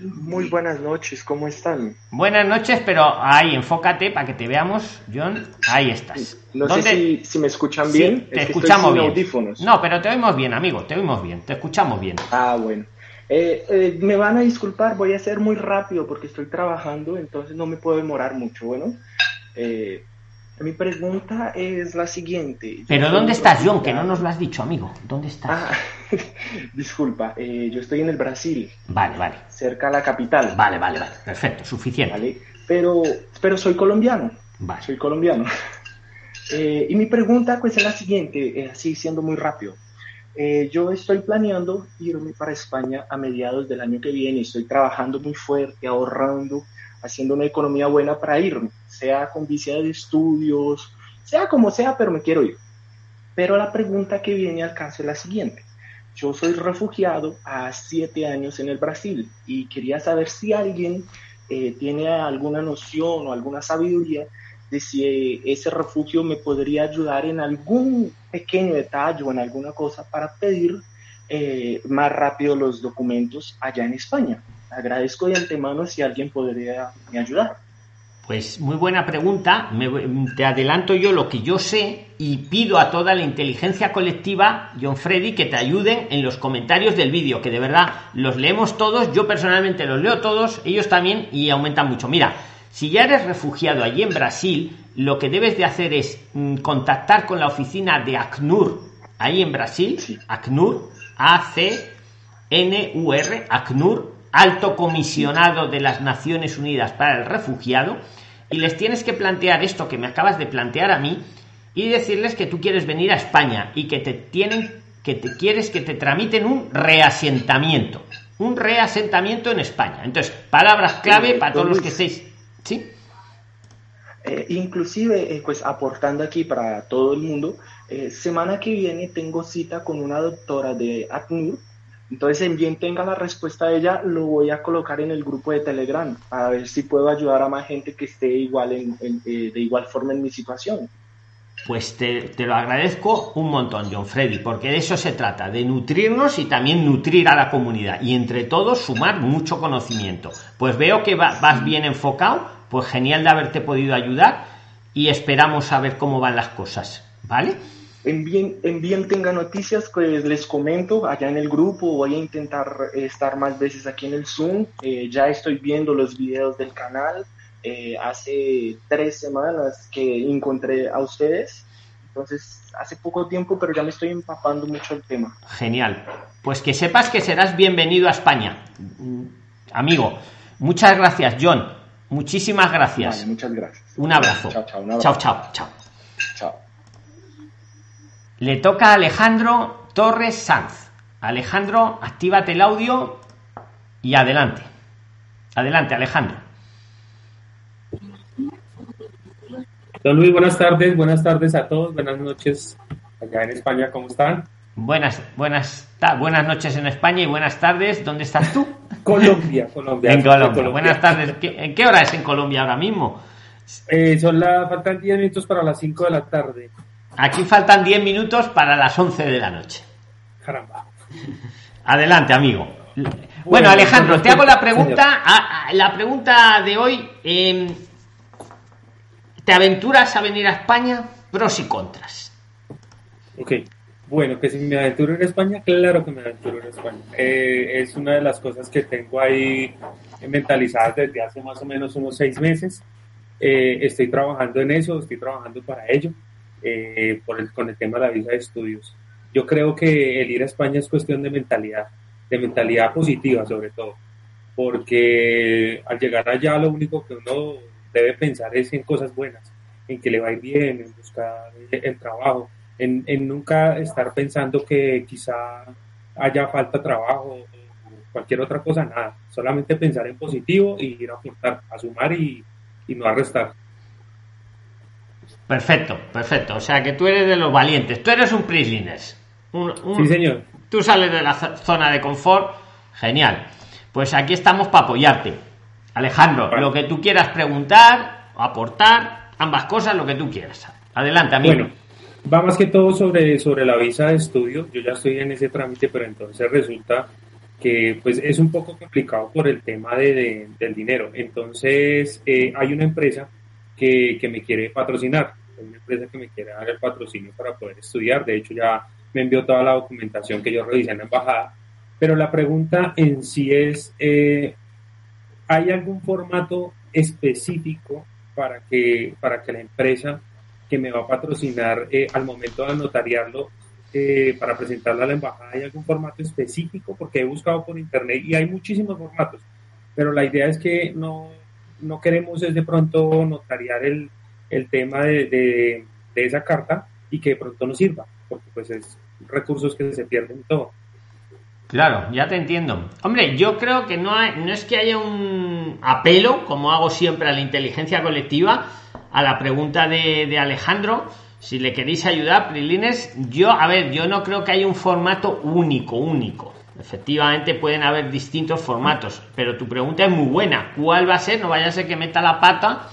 Muy buenas noches, ¿cómo están? Buenas noches, pero ahí, enfócate para que te veamos, John. Ahí estás. No sé si, me escuchan bien. te escuchamos bien. No, pero te oímos bien, amigo, te oímos bien, te escuchamos bien. Ah, bueno. Eh, eh, me van a disculpar, voy a ser muy rápido porque estoy trabajando, entonces no me puedo demorar mucho. Bueno, eh, mi pregunta es la siguiente. Pero ¿dónde estás, John? Que no nos lo has dicho, amigo. ¿Dónde estás? Ah, disculpa, eh, yo estoy en el Brasil. Vale, vale. Cerca a la capital. Vale, vale, vale. Perfecto, suficiente. Vale, pero, pero soy colombiano. Vale. Soy colombiano. Eh, y mi pregunta pues es la siguiente, eh, así siendo muy rápido. Yo estoy planeando irme para España a mediados del año que viene. Estoy trabajando muy fuerte, ahorrando, haciendo una economía buena para irme sea con visa de estudios, sea como sea, pero me quiero ir. Pero la pregunta que viene al caso es la siguiente. Yo soy refugiado a siete años en el Brasil y quería saber si alguien eh, tiene alguna noción o alguna sabiduría de si ese refugio me podría ayudar en algún pequeño detalle o en alguna cosa para pedir eh, más rápido los documentos allá en España. Agradezco de antemano si alguien podría me ayudar. Pues muy buena pregunta. te adelanto yo lo que yo sé y pido a toda la inteligencia colectiva, John Freddy, que te ayuden en los comentarios del vídeo, que de verdad los leemos todos. Yo personalmente los leo todos, ellos también y aumentan mucho. Mira, Si ya eres refugiado allí en Brasil, lo que debes de hacer es mm, contactar con la oficina de ACNUR, ahí en Brasil, ACNUR, A-C-N-U-R, ACNUR, Alto Comisionado de las Naciones Unidas para el Refugiado, y les tienes que plantear esto que me acabas de plantear a mí y decirles que tú quieres venir a España y que te tienen que te quieres que te tramiten un reasentamiento, un reasentamiento en España. Entonces, palabras clave para todos los que estéis, ¿sí? Eh, inclusive, eh, pues aportando aquí para todo el mundo, eh, semana que viene tengo cita con una doctora de ACNUR, entonces en bien tenga la respuesta de ella, lo voy a colocar en el grupo de Telegram, a ver si puedo ayudar a más gente que esté igual en, de igual forma en mi situación. Pues te, lo agradezco un montón, John Freddy, porque de eso se trata, de nutrirnos y también nutrir a la comunidad y entre todos sumar mucho conocimiento. Pues veo que vas bien enfocado, pues genial de haberte podido ayudar y esperamos a ver cómo van las cosas, ¿vale? En bien, en bien tenga noticias, pues les comento allá en el grupo, voy a intentar estar más veces aquí en el Zoom, eh, ya estoy viendo los videos del canal, eh, hace tres semanas que encontré a ustedes. Entonces, hace poco tiempo, pero ya me estoy empapando mucho el tema. Genial. Pues que sepas que serás bienvenido a España. Amigo, muchas gracias, John. Muchísimas gracias. muchas gracias. Un abrazo. Chao, chao, chao, chao, chao. Le toca a Alejandro Torres Sanz. Alejandro, actívate el audio y adelante. Adelante, Alejandro. Don Luis, buenas tardes, buenas tardes a todos, buenas noches allá en España, ¿cómo están? Buenas, buenas, buenas noches en España y buenas tardes, ¿dónde estás tú? Colombia, Colombia. En Colombia. Buenas tardes. ¿En qué hora es en Colombia ahora mismo? Eh, son la, faltan 10 minutos para las 5 de la tarde. Aquí faltan 10 minutos para las 11 de la noche. Caramba. Adelante, amigo. Bueno, Alejandro, te hago la pregunta, la pregunta de hoy. Eh, ¿Te aventuras a venir a España? Pros y contras. Ok. Bueno, que si me aventuro en España, claro que me aventuro en España. Eh, es una de las cosas que tengo ahí mentalizadas desde hace más o menos unos seis meses. Eh, estoy trabajando en eso, estoy trabajando para ello, eh, con el tema de la visa de estudios. Yo creo que el ir a España es cuestión de mentalidad, de mentalidad positiva sobre todo, porque al llegar allá lo único que uno debe pensar es en cosas buenas, en que le va a ir bien, en buscar el trabajo, en, nunca estar pensando que quizá haya falta trabajo o cualquier otra cosa, nada, solamente pensar en positivo y ir a aportar, a sumar y, no a restar. Perfecto, perfecto. O sea que tú eres de los valientes. Tú eres un prislines. sí, señor. Tú sales de la zona de confort. Genial. Pues aquí estamos para apoyarte. Alejandro, lo que tú quieras preguntar, aportar, ambas cosas, lo que tú quieras. Adelante, amigo. Bueno, va más que todo sobre, sobre la visa de estudio. Yo ya estoy en ese trámite, pero entonces resulta que pues es un poco complicado por el tema de, del dinero. Entonces eh, hay una empresa que, que, me quiere patrocinar, hay una empresa que me quiere dar el patrocinio para poder estudiar. De hecho ya me envió toda la documentación que yo revisé en la embajada. Pero la pregunta en sí es, eh, ¿Hay algún formato específico para que, para que la empresa que me va a patrocinar eh, al momento de notariarlo eh, para presentarlo a la embajada, ¿hay algún formato específico? Porque he buscado por internet y hay muchísimos formatos, pero la idea es que no, no queremos es de pronto notariar el, el tema de, de, de, esa carta y que de pronto no sirva, porque pues es recursos que se pierden todo. Claro, ya te entiendo. Hombre, yo creo que no, no es que haya un apelo, como hago siempre a la inteligencia colectiva, a la pregunta de, Alejandro. Si le queréis ayudar, Prilines, yo, a ver, yo no creo que haya un formato único, único. Efectivamente pueden haber distintos formatos, pero tu pregunta es muy buena. ¿Cuál va a ser? No vaya a ser que meta la pata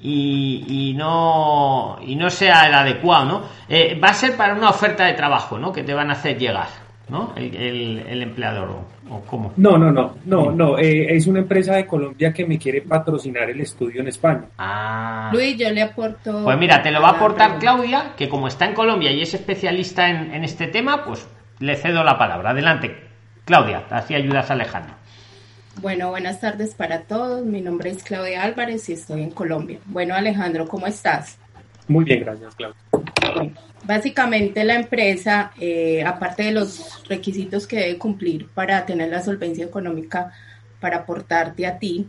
y, y no y no sea el adecuado, ¿no? Eh, va a ser para una oferta de trabajo, ¿no? Que te van a hacer llegar. ¿No? El, empleador o, cómo. No, no, no, no, no. Eh, es una empresa de Colombia que me quiere patrocinar el estudio en España. Ah. Luis, yo le aporto. Pues mira, te lo va a aportar Claudia, que como está en Colombia y es especialista en, este tema, pues le cedo la palabra. Adelante, Claudia, así ayudas a Alejandro. Bueno, buenas tardes para todos. Mi nombre es Claudia Álvarez y estoy en Colombia. Bueno, Alejandro, ¿cómo estás? Muy bien, gracias, Claudia. Básicamente la empresa, eh, aparte de los requisitos que debe cumplir para tener la solvencia económica para aportarte a ti,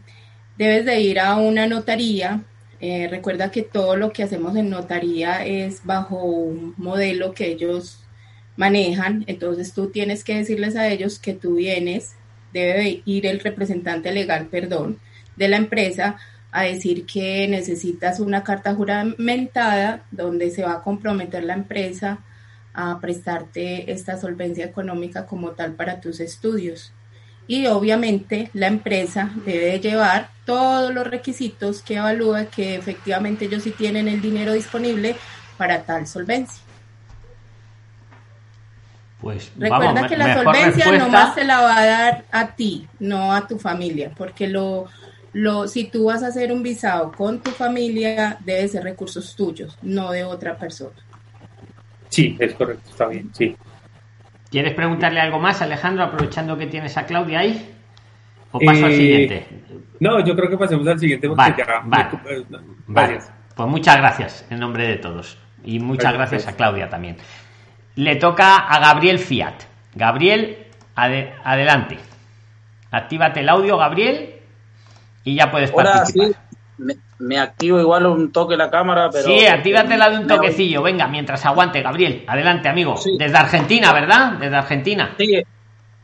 debes de ir a una notaría. Eh, recuerda que todo lo que hacemos en notaría es bajo un modelo que ellos manejan, entonces tú tienes que decirles a ellos que tú vienes debe ir el representante legal, perdón, de la empresa a decir que necesitas una carta juramentada donde se va a comprometer la empresa a prestarte esta solvencia económica como tal para tus estudios. Y obviamente la empresa debe llevar todos los requisitos que evalúa que efectivamente ellos sí tienen el dinero disponible para tal solvencia. Pues recuerda que la solvencia no más se la va a dar a ti, no a tu familia, porque lo, lo, si tú vas a hacer un visado con tu familia, debe ser recursos tuyos, no de otra persona. Sí, es correcto, está bien, sí. ¿Quieres preguntarle algo más, Alejandro, aprovechando que tienes a Claudia ahí? ¿O paso al eh, siguiente? No, yo creo que pasemos al siguiente vale, vale, Pues muchas gracias en nombre de todos. Y muchas gracias a Claudia también le toca a Gabriel Fiat. Gabriel, adelante. Actívate el audio, Gabriel, y ya puedes participar. Me, activo igual un toque la cámara, pero... Sí, actívatela de un toquecillo. Venga, mientras aguante, Gabriel. Adelante, amigo. Desde Argentina, ¿verdad? Desde Argentina. Sí,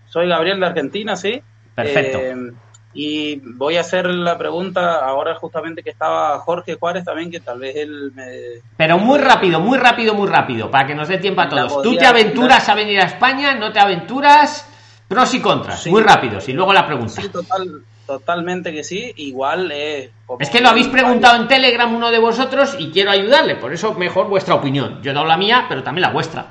soy Gabriel de Argentina, sí. Perfecto. Eh, y voy a hacer la pregunta ahora justamente que estaba Jorge Juárez también, que tal vez él me... Pero muy rápido, muy rápido, muy rápido, para que nos dé tiempo a todos. ¿Tú te aventuras a venir a España? ¿No te aventuras? Pros y contras, muy rápidos. Y luego la pregunta. Sí, total, totalmente que sí. Igual es... es que lo habéis preguntado en Telegram uno de vosotros y quiero ayudarle. Por eso mejor vuestra opinión. Yo he dado la mía, pero también la vuestra.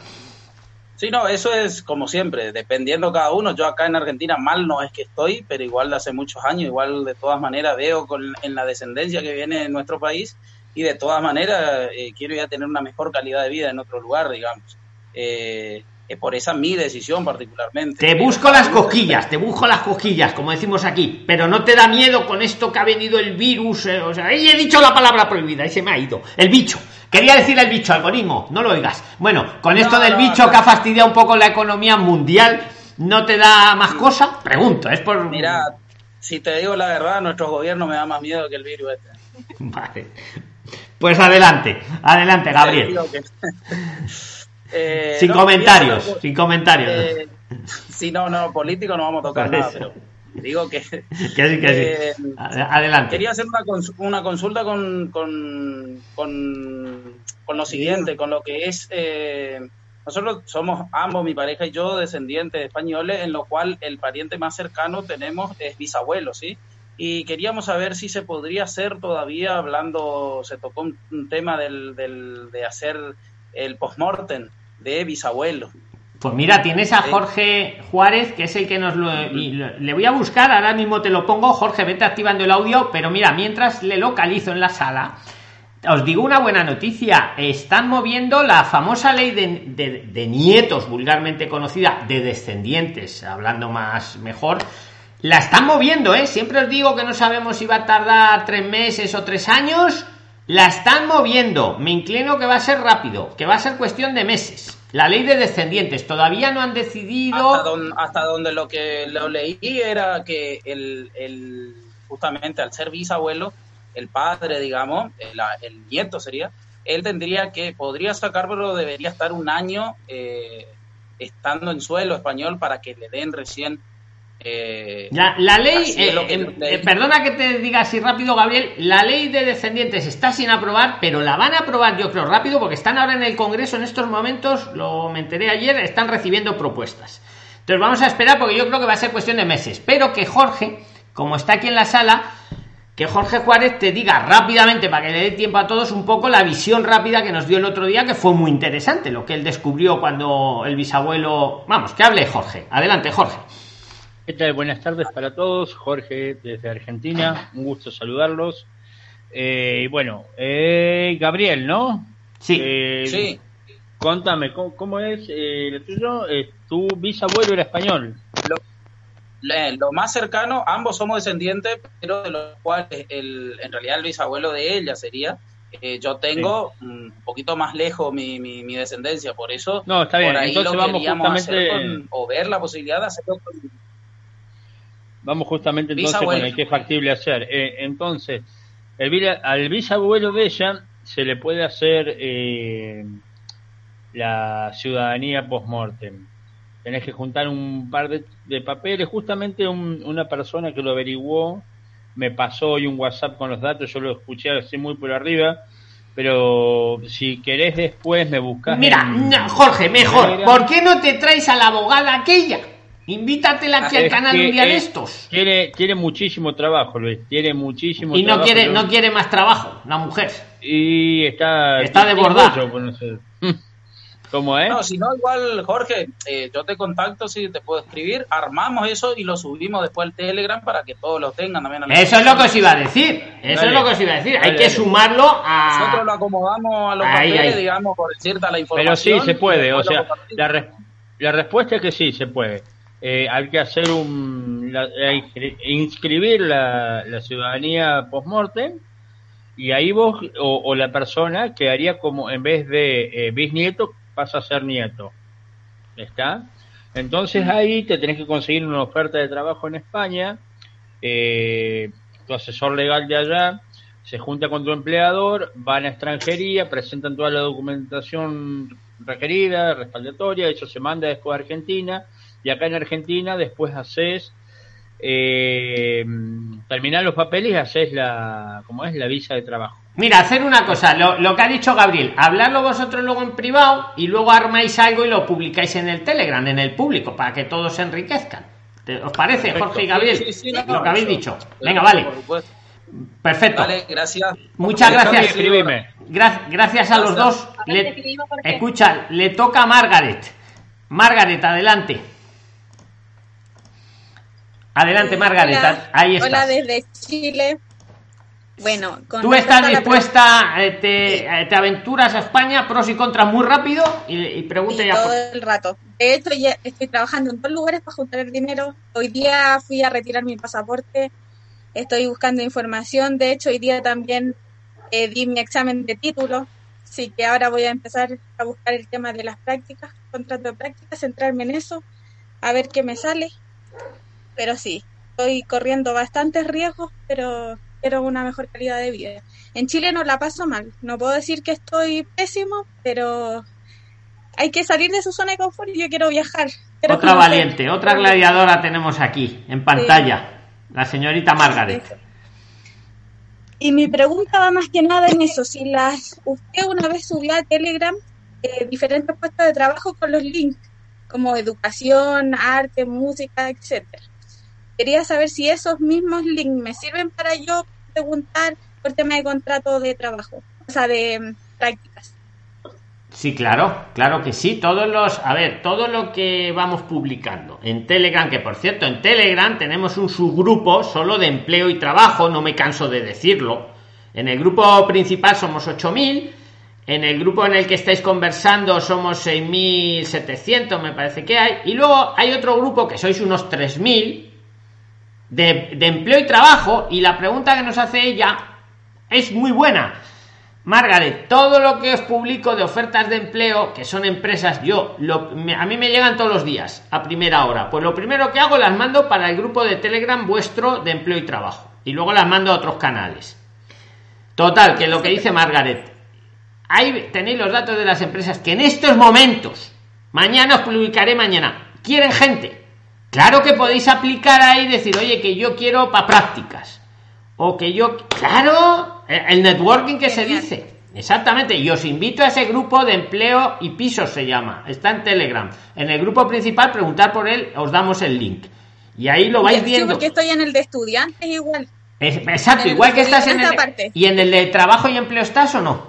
Sí, no, eso es como siempre, dependiendo cada uno. Yo acá en Argentina mal no es que estoy, pero igual de hace muchos años, igual de todas maneras veo con, en la descendencia que viene en nuestro país y de todas maneras eh, quiero ya tener una mejor calidad de vida en otro lugar, digamos. Eh, por esa mi decisión particularmente. Te busco las cosquillas, te busco las cosquillas, como decimos aquí, pero no te da miedo con esto que ha venido el virus, eh, o sea, ahí he dicho la palabra prohibida y se me ha ido, el bicho. Quería decir el bicho, algoritmo, no lo oigas. Bueno, con esto del bicho que ha fastidiado un poco la economía mundial, ¿no te da más cosa? Pregunto, es por... Mira, si te digo la verdad, nuestro gobierno me da más miedo que el virus este. Vale. Pues adelante, adelante, Gabriel. Eh, sin comentarios, sin comentarios. Eh, sí, no, no, político no vamos a tocar nada, pero digo que... que sí, que sí. Eh, adelante. Quería hacer una, una consulta con, con, con, lo siguiente, con lo que es... nosotros somos ambos, mi pareja y yo, descendientes españoles, en lo cual el pariente más cercano tenemos es bisabuelo, ¿sí? y queríamos saber si se podría hacer todavía, hablando, se tocó un, tema del, del, de hacer el postmortem de bisabuelo. Pues mira, tienes a Jorge Juárez, que es el que nos lo, Le voy a buscar, ahora mismo te lo pongo. Jorge, vete activando el audio, pero mira, mientras le localizo en la sala, os digo una buena noticia. Están moviendo la famosa ley de, de nietos, vulgarmente conocida, de descendientes, hablando más mejor. La están moviendo, ¿eh? Siempre os digo que no sabemos si va a tardar tres meses o tres años la están moviendo. Me inclino que va a ser rápido, que va a ser cuestión de meses. La ley de descendientes todavía no han decidido. Hasta, donde, lo que lo leí era que el, justamente al ser bisabuelo, el padre, digamos, el, nieto sería, él tendría que, podría sacar, pero debería estar un año eh, estando en suelo español para que le den recién eh, la, ley, eh, eh, perdona que te diga así rápido, Gabriel, la ley de descendientes está sin aprobar, pero la van a aprobar yo creo rápido porque están ahora en el Congreso en estos momentos, lo me enteré ayer, están recibiendo propuestas. Entonces vamos a esperar porque yo creo que va a ser cuestión de meses. Pero que Jorge, como está aquí en la sala, que Jorge Juárez te diga rápidamente, para que le dé tiempo a todos, un poco la visión rápida que nos dio el otro día, que fue muy interesante, lo que él descubrió cuando el bisabuelo... Vamos, que hable Jorge. Adelante, Jorge. ¿Qué tal? Buenas tardes para todos. Jorge desde Argentina. Un gusto saludarlos. Eh, y bueno, eh, Gabriel, ¿no? Sí. Eh, sí. Contame, ¿cómo, es lo tuyo? tu bisabuelo era español. lo más cercano, ambos somos descendientes, pero de los cuales el, en realidad el bisabuelo de ella sería. Eh, yo tengo un poquito más lejos mi, mi, descendencia, por eso no, está bien. por ahí Entonces lo vamos justamente... o ver la posibilidad de hacerlo con Vamos justamente entonces con el que es factible hacer. Eh, entonces, el, al bisabuelo de ella se le puede hacer eh, la ciudadanía post-mortem. Tenés que juntar un par de, papeles. Justamente una persona que lo averiguó me pasó hoy un WhatsApp con los datos. Yo lo escuché así muy por arriba. Pero si querés después me buscas. Mira, Jorge, mejor. ¿Por qué no te traes a la abogada aquella? Invítatela aquí al canal un día de estos. Quiere, quiere muchísimo trabajo, Luis. Tiene muchísimo y no quiere, no quiere más trabajo, la mujer. Y está. Está de bordado. ¿Cómo es? No, si no, igual, Jorge, eh, yo te contacto si te puedo escribir. Armamos eso y lo subimos después al Telegram para que todos lo tengan también. eso es lo que os iba a decir. Eso es lo que os iba a decir. Hay que sumarlo a. Nosotros lo acomodamos a los papeles, digamos, por decirte la información. Pero sí, se puede. O sea, la, la respuesta es que sí, se puede. Eh, hay que hacer un inscribir la, ciudadanía post-mortem y ahí vos o, la persona quedaría como en vez de eh, bisnieto pasa a ser nieto. Está entonces ahí te tenés que conseguir una oferta de trabajo en España eh, tu asesor legal de allá se junta con tu empleador van a extranjería presentan toda la documentación requerida respaldatoria eso se manda después a Argentina y acá en Argentina después haces eh, terminar los papeles y haces la como es la visa de trabajo mira hacer una cosa lo, que ha dicho Gabriel hablarlo vosotros luego en privado y luego armáis algo y lo publicáis en el Telegram en el público para que todos se enriquezcan ¿os parece Jorge y Gabriel lo que habéis dicho venga vale Perfecto. Vale, gracias. Muchas gracias. gracias a los dos. escucha, le toca a Margaret. Margaret, adelante. Adelante, Margarita. Ahí estás. Hola desde Chile. Bueno, tú estás dispuesta, eh, eh, te, aventuras a España, pros y contras muy rápido y, y pregunta ya. Todo el rato. De hecho, ya estoy trabajando en dos lugares para juntar el dinero. Hoy día fui a retirar mi pasaporte, estoy buscando información. De hecho, hoy día también eh, di mi examen de título, así que ahora voy a empezar a buscar el tema de las prácticas, contrato de prácticas, centrarme en eso, a ver qué me sale pero sí, estoy corriendo bastantes riesgos, pero quiero una mejor calidad de vida. En Chile no la paso mal, no puedo decir que estoy pésimo, pero hay que salir de su zona de confort y yo quiero viajar. otra valiente, otra gladiadora tenemos aquí, en pantalla, la señorita Margaret. Y mi pregunta va más que nada en eso, si las usted una vez subió a Telegram eh, diferentes puestos de trabajo con los links, como educación, arte, música, etcétera quería saber si esos mismos links me sirven para yo preguntar por tema de contrato de trabajo, o sea, de mm, prácticas. Sí, claro, claro que sí. Todos los, a ver, todo lo que vamos publicando en Telegram, que por cierto, en Telegram tenemos un subgrupo solo de empleo y trabajo, no me canso de decirlo. En el grupo principal somos 8000, en el grupo en el que estáis conversando somos 6700, me parece que hay, y luego hay otro grupo que sois unos 3000 de, empleo y trabajo y la pregunta que nos hace ella es muy buena. Margaret, todo lo que os publico de ofertas de empleo, que son empresas, yo, lo, a mí me llegan todos los días, a primera hora. Pues lo primero que hago, las mando para el grupo de Telegram vuestro de empleo y trabajo. Y luego las mando a otros canales. Total, que lo que dice Margaret, ahí tenéis los datos de las empresas que en estos momentos, mañana os publicaré mañana, quieren gente. Claro que podéis aplicar ahí y decir, oye, que yo quiero para prácticas. O que yo, claro, el networking que se dice. Exactamente, y os invito a ese grupo de empleo y pisos se llama, está en Telegram. En el grupo principal, preguntar por él, os damos el link. Y ahí lo vais viendo. Sí, porque estoy en el de estudiantes igual. exacto, igual que estás en el. ¿Y en el de trabajo y empleo estás o no?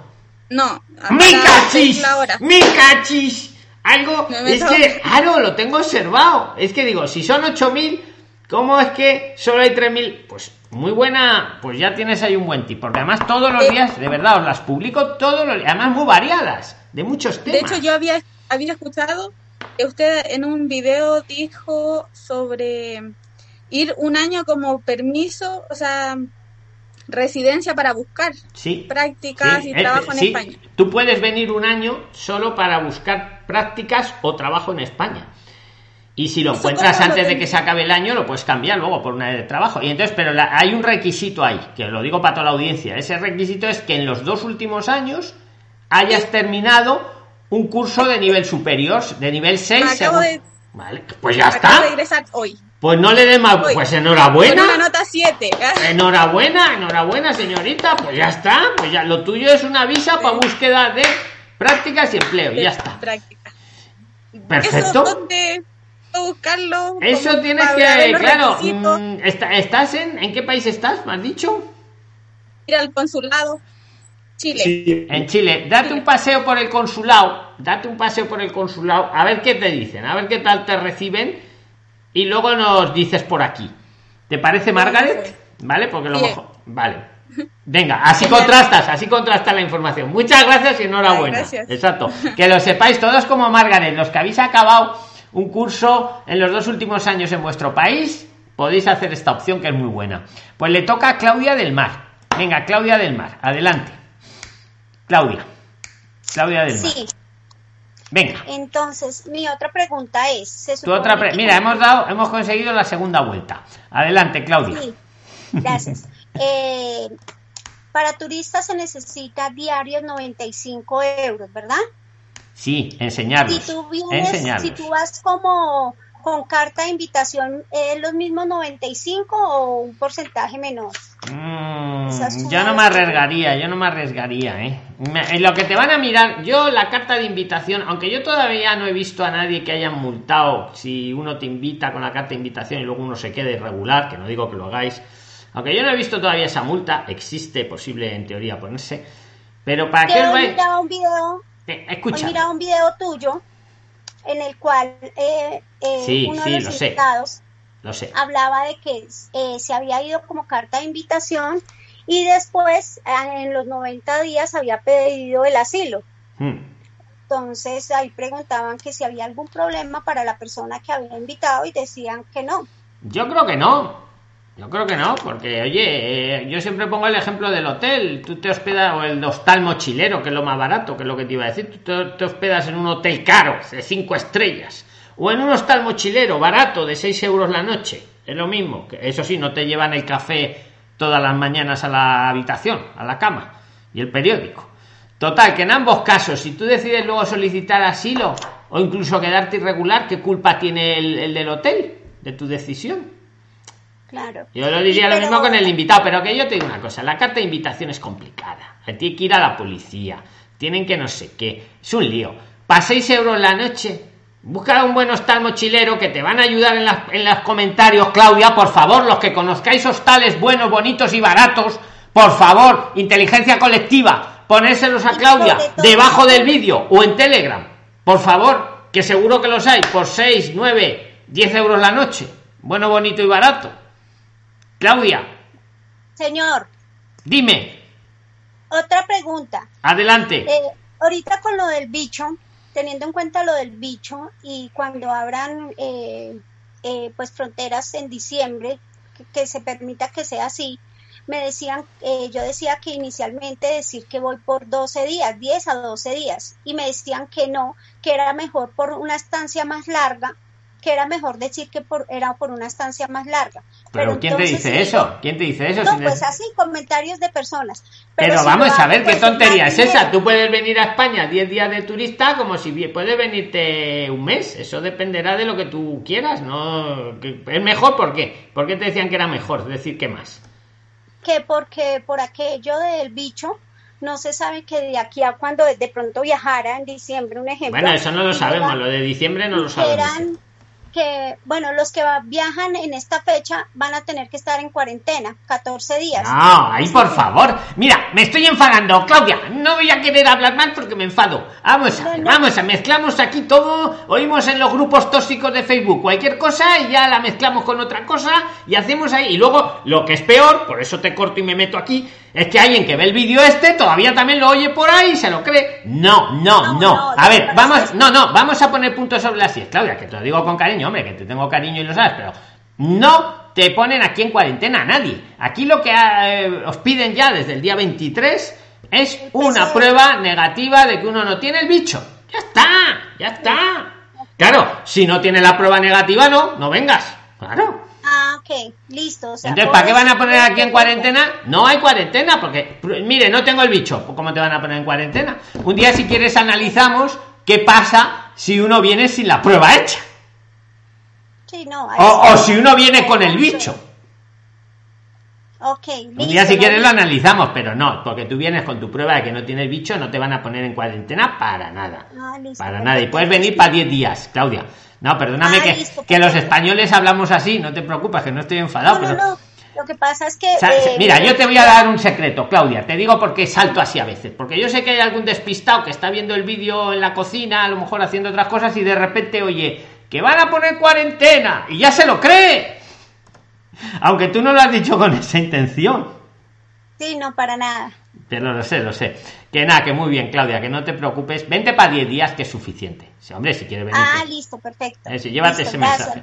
No. ¡Mi cachis! ¡Mi cachis! Algo, es que, claro, lo tengo observado. Es que digo, si son 8000, ¿cómo es que solo hay 3000? Pues muy buena, pues ya tienes ahí un buen tip. Porque además todos los días, de verdad, os las publico todos los días, además muy variadas, de muchos temas. De hecho, yo había, había escuchado que usted en un video dijo sobre ir un año como permiso, o sea, residencia para buscar prácticas y trabajo en España. Tú puedes venir un año solo para buscar prácticas o trabajo en España. Y si lo encuentras antes de que se acabe el año, lo puedes cambiar luego por una de trabajo. Y entonces, pero hay un requisito ahí, que lo digo para toda la audiencia. Ese requisito es que en los dos últimos años hayas terminado un curso de nivel superior, de nivel 6. Vale, pues ya está. hoy. Pues no le dé más, pues enhorabuena. una nota 7. Enhorabuena, enhorabuena, señorita. Pues ya está, pues ya lo tuyo es una visa para búsqueda de prácticas y empleo, y ya está. Práctica. Perfecto. ¿Dónde buscarlo? Eso tienes que, claro, mm, ¿estás en, en qué país estás? ¿Me has dicho? Ir al consulado. Chile. En Chile. Date un paseo por el consulado. Date un paseo por el consulado. A ver qué te dicen. A ver qué tal te reciben y luego nos dices por aquí. ¿Te parece, Margaret? ¿Vale? Porque lo mejor. Vale. Venga, así contrastas, así contrasta la información. Muchas gracias y enhorabuena. Exacto. Que lo sepáis todos como Margaret, los que habéis acabado un curso en los dos últimos años en vuestro país, podéis hacer esta opción que es muy buena. Pues le toca a Claudia del Mar. Venga, Claudia del Mar, adelante. Claudia. Claudia del Mar. Sí. Venga. Entonces, mi otra pregunta es... otra Mira, hemos, dado, hemos conseguido la segunda vuelta. Adelante, Claudia. Sí, gracias. Eh, para turistas se necesita diarios 95 euros, ¿verdad? Sí, enseñarlos. Si tú, si tú vas como con carta de invitación, ¿es los mismos 95 o un porcentaje menor? Mm, yo no me arriesgaría, yo no me arriesgaría, ¿eh? En lo que te van a mirar, yo la carta de invitación, aunque yo todavía no he visto a nadie que haya multado si uno te invita con la carta de invitación y luego uno se quede irregular, que no digo que lo hagáis, aunque yo no he visto todavía esa multa, existe posible en teoría ponerse, pero para qué vais... un video, eh, escucha. He un video tuyo en el cual eh, eh, uno de los invitados hablaba de que eh, se había ido como carta de invitación y después en los 90 días había pedido el asilo. Hmm. Entonces ahí preguntaban que si había algún problema para la persona que había invitado y decían que no. Yo creo que no. Yo creo que no, porque oye, eh, yo siempre pongo el ejemplo del hotel. Tú te hospedas, o el hostal mochilero, que es lo más barato, que es lo que te iba a decir. Tú te, hospedas en un hotel caro, de cinco estrellas, o en un hostal mochilero barato, de 6 euros la noche. Es lo mismo. Eso sí, no te llevan el café todas las mañanas a la habitación, a la cama, y el periódico. Total, que en ambos casos, si tú decides luego solicitar asilo o incluso quedarte irregular, ¿qué culpa tiene el del hotel de tu decisión? Claro. Yo lo diría lo mismo con el invitado, pero que yo te digo una cosa, la carta de invitación es complicada. Tiene que ir a la policía, tienen que no sé qué, es un lío. Para 6 euros la noche, busca un buen hostal mochilero que te van a ayudar en, en los comentarios, Claudia, por favor, los que conozcáis hostales buenos, bonitos y baratos, por favor, inteligencia colectiva, ponérselos a Claudia debajo del vídeo o en Telegram, por favor, que seguro que los hay, por 6, 9, 10 euros la noche, bueno, bonito y barato. Claudia. Señor. Dime. Otra pregunta. Adelante. Eh, ahorita con lo del bicho, teniendo en cuenta lo del bicho y cuando abran eh, eh, pues fronteras en diciembre, que, se permita que sea así, me decían, yo decía que inicialmente decir que voy por 12 días, 10 a 12 días, y me decían que no, que era mejor por una estancia más larga que era mejor decir que por, era por una estancia más larga. Pero, ¿quién te dice eso? ¿Quién te dice eso? No, pues así, comentarios de personas. Pero, vamos a ver, ¿qué pues, tontería es esa? Tú puedes venir a España 10 días de turista como si puedes venirte un mes. Eso dependerá de lo que tú quieras, ¿no? ¿Es mejor por qué? ¿Por qué te decían que era mejor? Decir, ¿qué más? Que porque por aquello del bicho, no se sabe que de aquí a cuando de pronto viajara en diciembre, un ejemplo. Bueno, eso no lo sabemos, lo de diciembre no lo sabemos que, bueno, los que viajan en esta fecha van a tener que estar en cuarentena, 14 días. No, ahí por favor. Mira, me estoy enfadando, Claudia. No voy a querer hablar más porque me enfado. Vamos a, vamos a, mezclamos aquí todo. Oímos en los grupos tóxicos de Facebook cualquier cosa y ya la mezclamos con otra cosa y hacemos ahí. Y luego, lo que es peor, por eso te corto y me meto aquí, es que alguien que ve el vídeo este todavía también lo oye por ahí y se lo cree. No, no, no. a ver, vamos, no, no, vamos a poner puntos sobre las 10. Claudia, que te lo digo con cariño, hombre, que te tengo cariño y lo sabes, pero no te ponen aquí en cuarentena a nadie. Aquí lo que eh, os piden ya desde el día 23 es una prueba negativa de que uno no tiene el bicho. Ya está, ya está. Claro, si no tiene la prueba negativa, no, no vengas. Claro. Ah, ok, listo. Entonces, ¿para qué van a poner aquí en cuarentena? No hay cuarentena, porque, mire, no tengo el bicho. Pues, ¿Cómo te van a poner en cuarentena? Un día, si quieres, analizamos qué pasa si uno viene sin la prueba hecha. Sí, no, o, si uno viene con el bicho. Ok, Un día si quieres lo analizamos, pero no, porque tú vienes con tu prueba de que no tienes bicho, no te van a poner en cuarentena para nada. Ah, para nada. Y puedes venir para 10 días, Claudia. No, perdóname ah, que, los españoles hablamos así, no te preocupes, que no estoy enfadado. pero... no. Lo que pasa es que... Eh, mira, yo te voy a dar un secreto, Claudia. Te digo porque salto así a veces. Porque yo sé que hay algún despistado que está viendo el vídeo en la cocina, a lo mejor haciendo otras cosas, y de repente, oye, que van a poner cuarentena, y ya se lo cree. Aunque tú no lo has dicho con esa intención. Sí, no, para nada. Pero lo sé, lo sé. Que nada, que muy bien, Claudia, que no te preocupes. Vente para 10 días, que es suficiente. Sí, hombre, si quieres venir. Ah, listo, perfecto. Eh, llévate ese mensaje.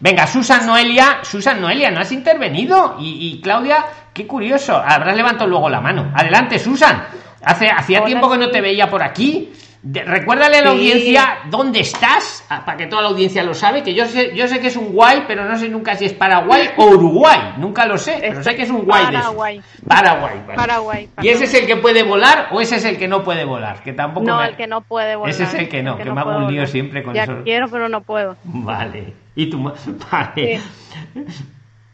Venga, Susan Noelia, Susan Noelia, no has intervenido. Y, Claudia, qué curioso. Habrás levantado luego la mano. Adelante, Susan. Hace, hacía tiempo que no te veía por aquí recuérdale a la audiencia dónde estás, ah, para que toda la audiencia lo sabe, que yo sé, yo sé que es un guay, pero no sé nunca si es Paraguay o Uruguay, nunca lo sé, pero sé que es un guay Paraguay. Paraguay. Paraguay. ¿Y ese es el que puede volar o ese es el que no puede volar? Que tampoco No, el que no puede volar. Ese es el que no, que, me hago un lío siempre con ya eso. quiero, pero no puedo. Vale. Y tú, vale.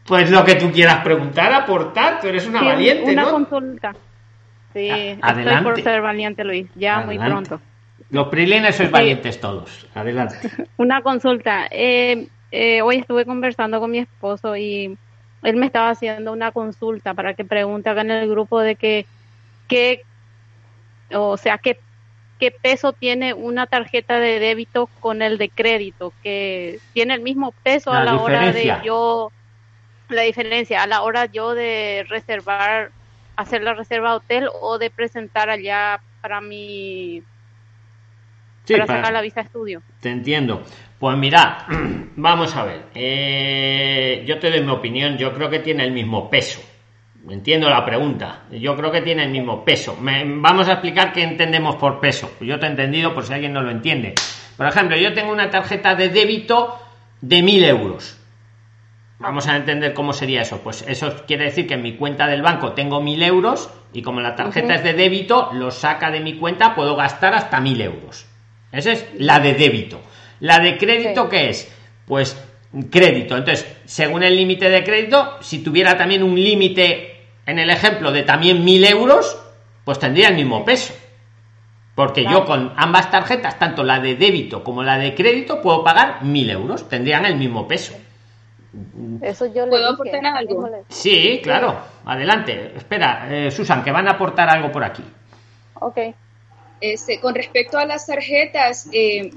Pues lo que tú quieras preguntar, aportar, tú eres una valiente, una consulta. Sí, Adelante. estoy por ser valiente, Luis, ya muy pronto. Los prilines sois valientes todos. Adelante. Una consulta. Eh, eh, hoy estuve conversando con mi esposo y él me estaba haciendo una consulta para que pregunte acá en el grupo de que, qué, o sea, qué, qué peso tiene una tarjeta de débito con el de crédito, que tiene el mismo peso a la hora de yo, la diferencia, a la hora yo de reservar, hacer la reserva hotel o de presentar allá para mi para, sacar la visa estudio. Te entiendo. Pues mira, vamos a ver. Eh, yo te doy mi opinión. Yo creo que tiene el mismo peso. Entiendo la pregunta. Yo creo que tiene el mismo peso. vamos a explicar qué entendemos por peso. Yo te he entendido por si alguien no lo entiende. Por ejemplo, yo tengo una tarjeta de débito de mil euros. Vamos a entender cómo sería eso. Pues eso quiere decir que en mi cuenta del banco tengo mil euros y como la tarjeta es de débito, lo saca de mi cuenta, puedo gastar hasta mil euros. Esa es la de débito. La de crédito, ¿qué es? Pues crédito. Entonces, según el límite de crédito, si tuviera también un límite, en el ejemplo, de también mil euros, pues tendría el mismo peso. Porque yo con ambas tarjetas, tanto la de débito como la de crédito, puedo pagar mil euros. Tendrían el mismo peso. Eso yo ¿Puedo aportar algo? Sí, claro. Adelante. Espera, eh, Susan, que van a aportar algo por aquí. Ok. Este, con respecto a las tarjetas, eh,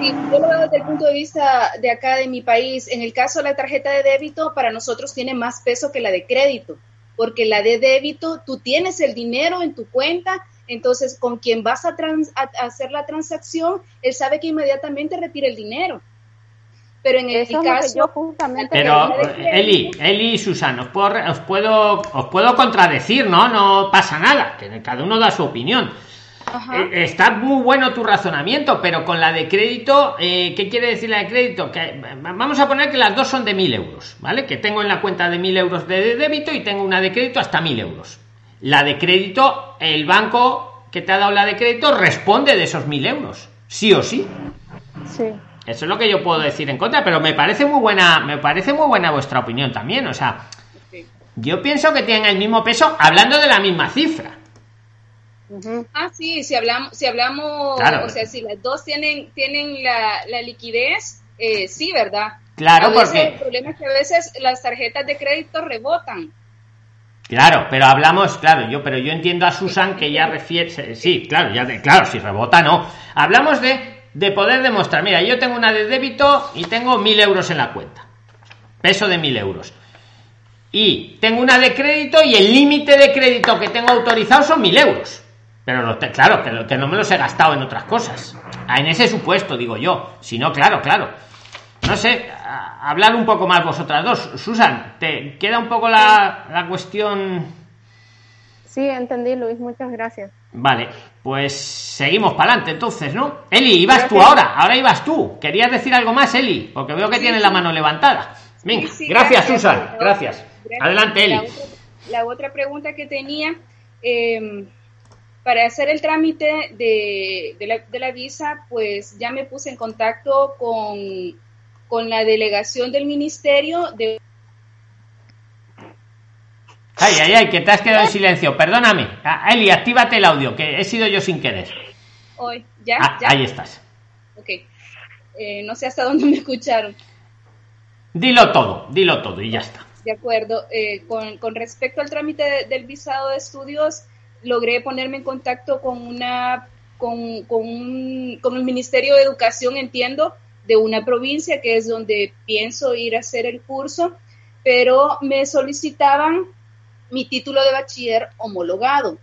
yo lo veo desde el punto de vista de acá de mi país, en el caso de la tarjeta de débito, para nosotros tiene más peso que la de crédito, porque la de débito, tú tienes el dinero en tu cuenta, entonces con quien vas a, a hacer la transacción, él sabe que inmediatamente retira el dinero pero en el caso pero Eli Eli y Susana os puedo, os puedo os puedo contradecir no no pasa nada que cada uno da su opinión. Eh, está muy bueno tu razonamiento pero con la de crédito eh, qué quiere decir la de crédito que vamos a poner que las dos son de mil euros vale que tengo en la cuenta de mil euros de débito y tengo una de crédito hasta mil euros. La de crédito el banco que te ha dado la de crédito responde de esos mil euros sí o sí sí eso es lo que yo puedo decir en contra, pero me parece muy buena, me parece muy buena vuestra opinión también. O sea, yo pienso que tienen el mismo peso hablando de la misma cifra. Ah, sí, si hablamos, si hablamos, o sea, si las dos tienen, tienen la, liquidez, eh, sí, ¿verdad? Claro, porque el problema es que a veces las tarjetas de crédito rebotan. Claro, pero hablamos, claro, yo, pero yo entiendo a Susan que ya refiere, sí, claro, ya de, claro, si rebota no. Hablamos de de poder demostrar, mira, yo tengo una de débito y tengo mil euros en la cuenta. Peso de mil euros. Y tengo una de crédito y el límite de crédito que tengo autorizado son mil euros. Pero claro, que, no me los he gastado en otras cosas. Ah, en ese supuesto, digo yo. Si no, claro, claro. no sé, hablar un poco más vosotras dos. Susan, ¿te queda un poco la, la cuestión? Sí, entendí, Luis, muchas gracias. Vale, pues seguimos para adelante entonces, ¿no? Eli, ibas tú ahora, ahora ibas tú. ¿Querías decir algo más, Eli? Porque veo que tiene la mano levantada. Venga, gracias, Susan, gracias. Adelante, Eli. La otra, pregunta que tenía, em, para hacer el trámite de, la, de la visa, pues ya me puse en contacto con, con la delegación del ministerio de Ay, ay, ay, que te has quedado en silencio. Perdóname. Ah, Eli, actívate el audio, que he sido yo sin querer. Hoy, ¿ya? Ah, ¿Ya? Ahí estás. Ok. Eh, no sé hasta dónde me escucharon. Dilo todo, dilo todo y ya está. De acuerdo. Eh, con, con, respecto al trámite del visado de estudios, logré ponerme en contacto con una con, con, un, con el Ministerio de Educación, entiendo, de una provincia que es donde pienso ir a hacer el curso, pero me solicitaban mi título de bachiller homologado.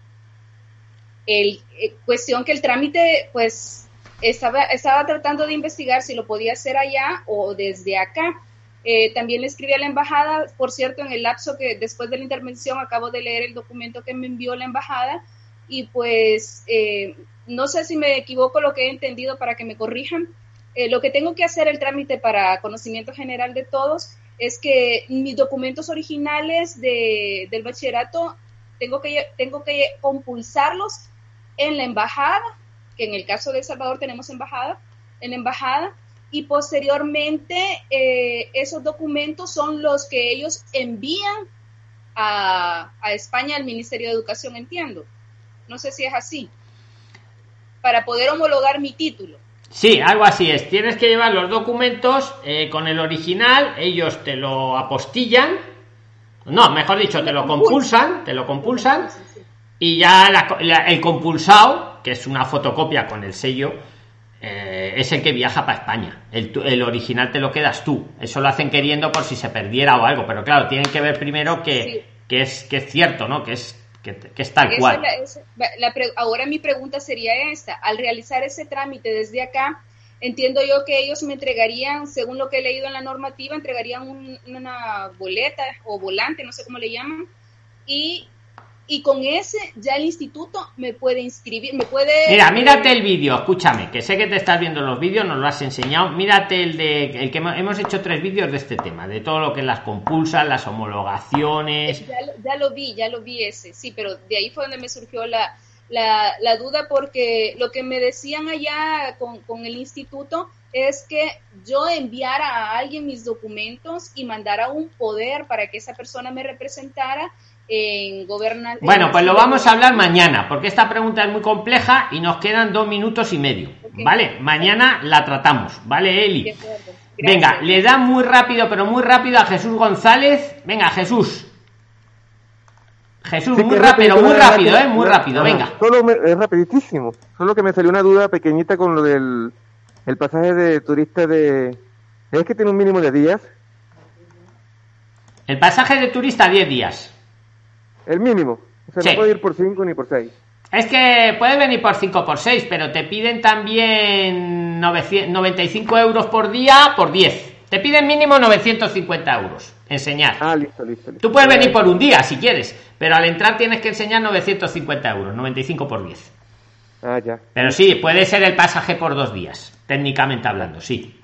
El, eh, cuestión que el trámite, pues, estaba, estaba tratando de investigar si lo podía hacer allá o desde acá. Eh, también le escribí a la embajada, por cierto, en el lapso que después de la intervención acabo de leer el documento que me envió la embajada y pues eh, no sé si me equivoco lo que he entendido para que me corrijan. Eh, lo que tengo que hacer el trámite para conocimiento general de todos es que mis documentos originales de, del bachillerato tengo que, compulsarlos en la embajada, que en el caso de El Salvador tenemos embajada, en la embajada, y posteriormente eh, esos documentos son los que ellos envían a, España al Ministerio de Educación, entiendo. No sé si es así, para poder homologar mi título. Sí, algo así es. Tienes que llevar los documentos eh, con el original, ellos te lo apostillan, no, mejor dicho, te lo compulsan, te lo compulsan, y ya la, la, el compulsado, que es una fotocopia con el sello, eh, es el que viaja para España. El, el, original te lo quedas tú. Eso lo hacen queriendo por si se perdiera o algo, pero claro, tienen que ver primero que, sí. que es que es cierto, ¿no? Que es que, que es tal cual. la, la, ahora mi pregunta sería esta: al realizar ese trámite desde acá, entiendo yo que ellos me entregarían, según lo que he leído en la normativa, entregarían un, una boleta o volante, no sé cómo le llaman, y y con ese ya el instituto me puede inscribir, me puede... Mira, mírate el vídeo, escúchame, que sé que te estás viendo los vídeos, nos lo has enseñado, mírate el de, el que hemos hecho tres vídeos de este tema, de todo lo que las compulsan, las homologaciones... Ya, ya, lo vi, ya lo vi ese, sí, pero de ahí fue donde me surgió la, la, la duda porque lo que me decían allá con, con el instituto es que yo enviara a alguien mis documentos y mandara un poder para que esa persona me representara en gobernar. Bueno, pues lo vamos a hablar mañana, porque esta pregunta es muy compleja y nos quedan dos minutos y medio. Okay. ¿Vale? Mañana la tratamos, ¿vale, Eli? Venga, le da muy rápido, pero muy rápido a Jesús González. Venga, Jesús. Jesús, sí, muy rápido, muy rápido, ¿eh? Muy rápido, venga. Solo me, es rapidísimo. Solo que me salió una duda pequeñita con lo del el pasaje de turista de... ¿Es que tiene un mínimo de días? El pasaje de turista 10 días. El mínimo. O sea, sí. no puede ir por 5 ni por 6. Es que puede venir por 5 por 6, pero te piden también 900, 95 euros por día por 10. Te piden mínimo 950 euros. Enseñar. Ah, listo, listo. listo. Tú puedes venir por un día si quieres, pero al entrar tienes que enseñar 950 euros, 95 por 10. Ah, ya. Pero sí, puede ser el pasaje por dos días, técnicamente hablando, sí.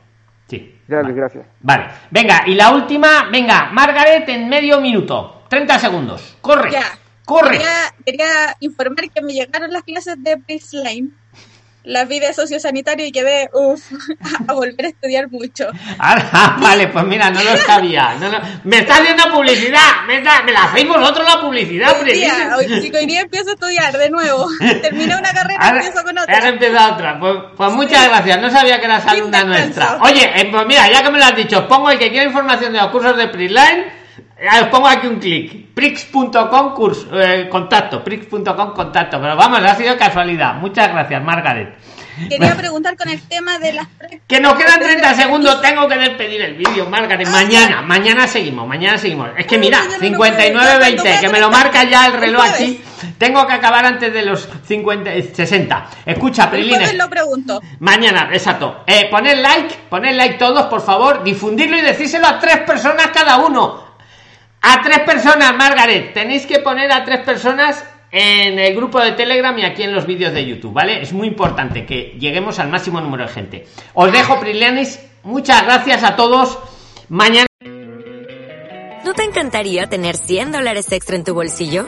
Sí. Ya, vale. gracias. Vale. Venga, y la última, venga, Margaret en medio minuto. 30 segundos. Corre. Ya. Corre. Quería, quería, informar que me llegaron las clases de baseline. Las vi de sociosanitario y quedé uff, a volver a estudiar mucho. Ah, vale, pues mira, no lo sabía. No, no. Me está haciendo publicidad. Me, está, me la hacéis vosotros la publicidad, hoy día, hoy, chico, hoy día empiezo a estudiar de nuevo. Terminé una carrera y empiezo con otra. Has empezado otra. Pues, pues muchas sí. gracias. No sabía que eras alumna nuestra. Oye, eh, pues mira, ya que me lo has dicho, pongo el que quiera información de los cursos de Prisline os pongo aquí un clic. Prix.com eh, contacto. Prix.com contacto. Pero vamos, ha sido casualidad. Muchas gracias, Margaret. Quería preguntar con el tema de las Que nos quedan 30 segundos, tengo que despedir el vídeo, Margaret. Mañana, mañana seguimos, mañana seguimos. Es que mira, 59.20, que me lo marca ya el reloj aquí. Tengo que acabar antes de los 50, 60. Escucha, Prilines. lo pregunto. Mañana, exacto. Eh, poned like, poned like todos, por favor, difundirlo y decírselo a tres personas cada uno. A tres personas, Margaret. Tenéis que poner a tres personas en el grupo de Telegram y aquí en los vídeos de YouTube, ¿vale? Es muy importante que lleguemos al máximo número de gente. Os dejo, Prilianis. Muchas gracias a todos. Mañana. ¿No te encantaría tener 100 dólares extra en tu bolsillo?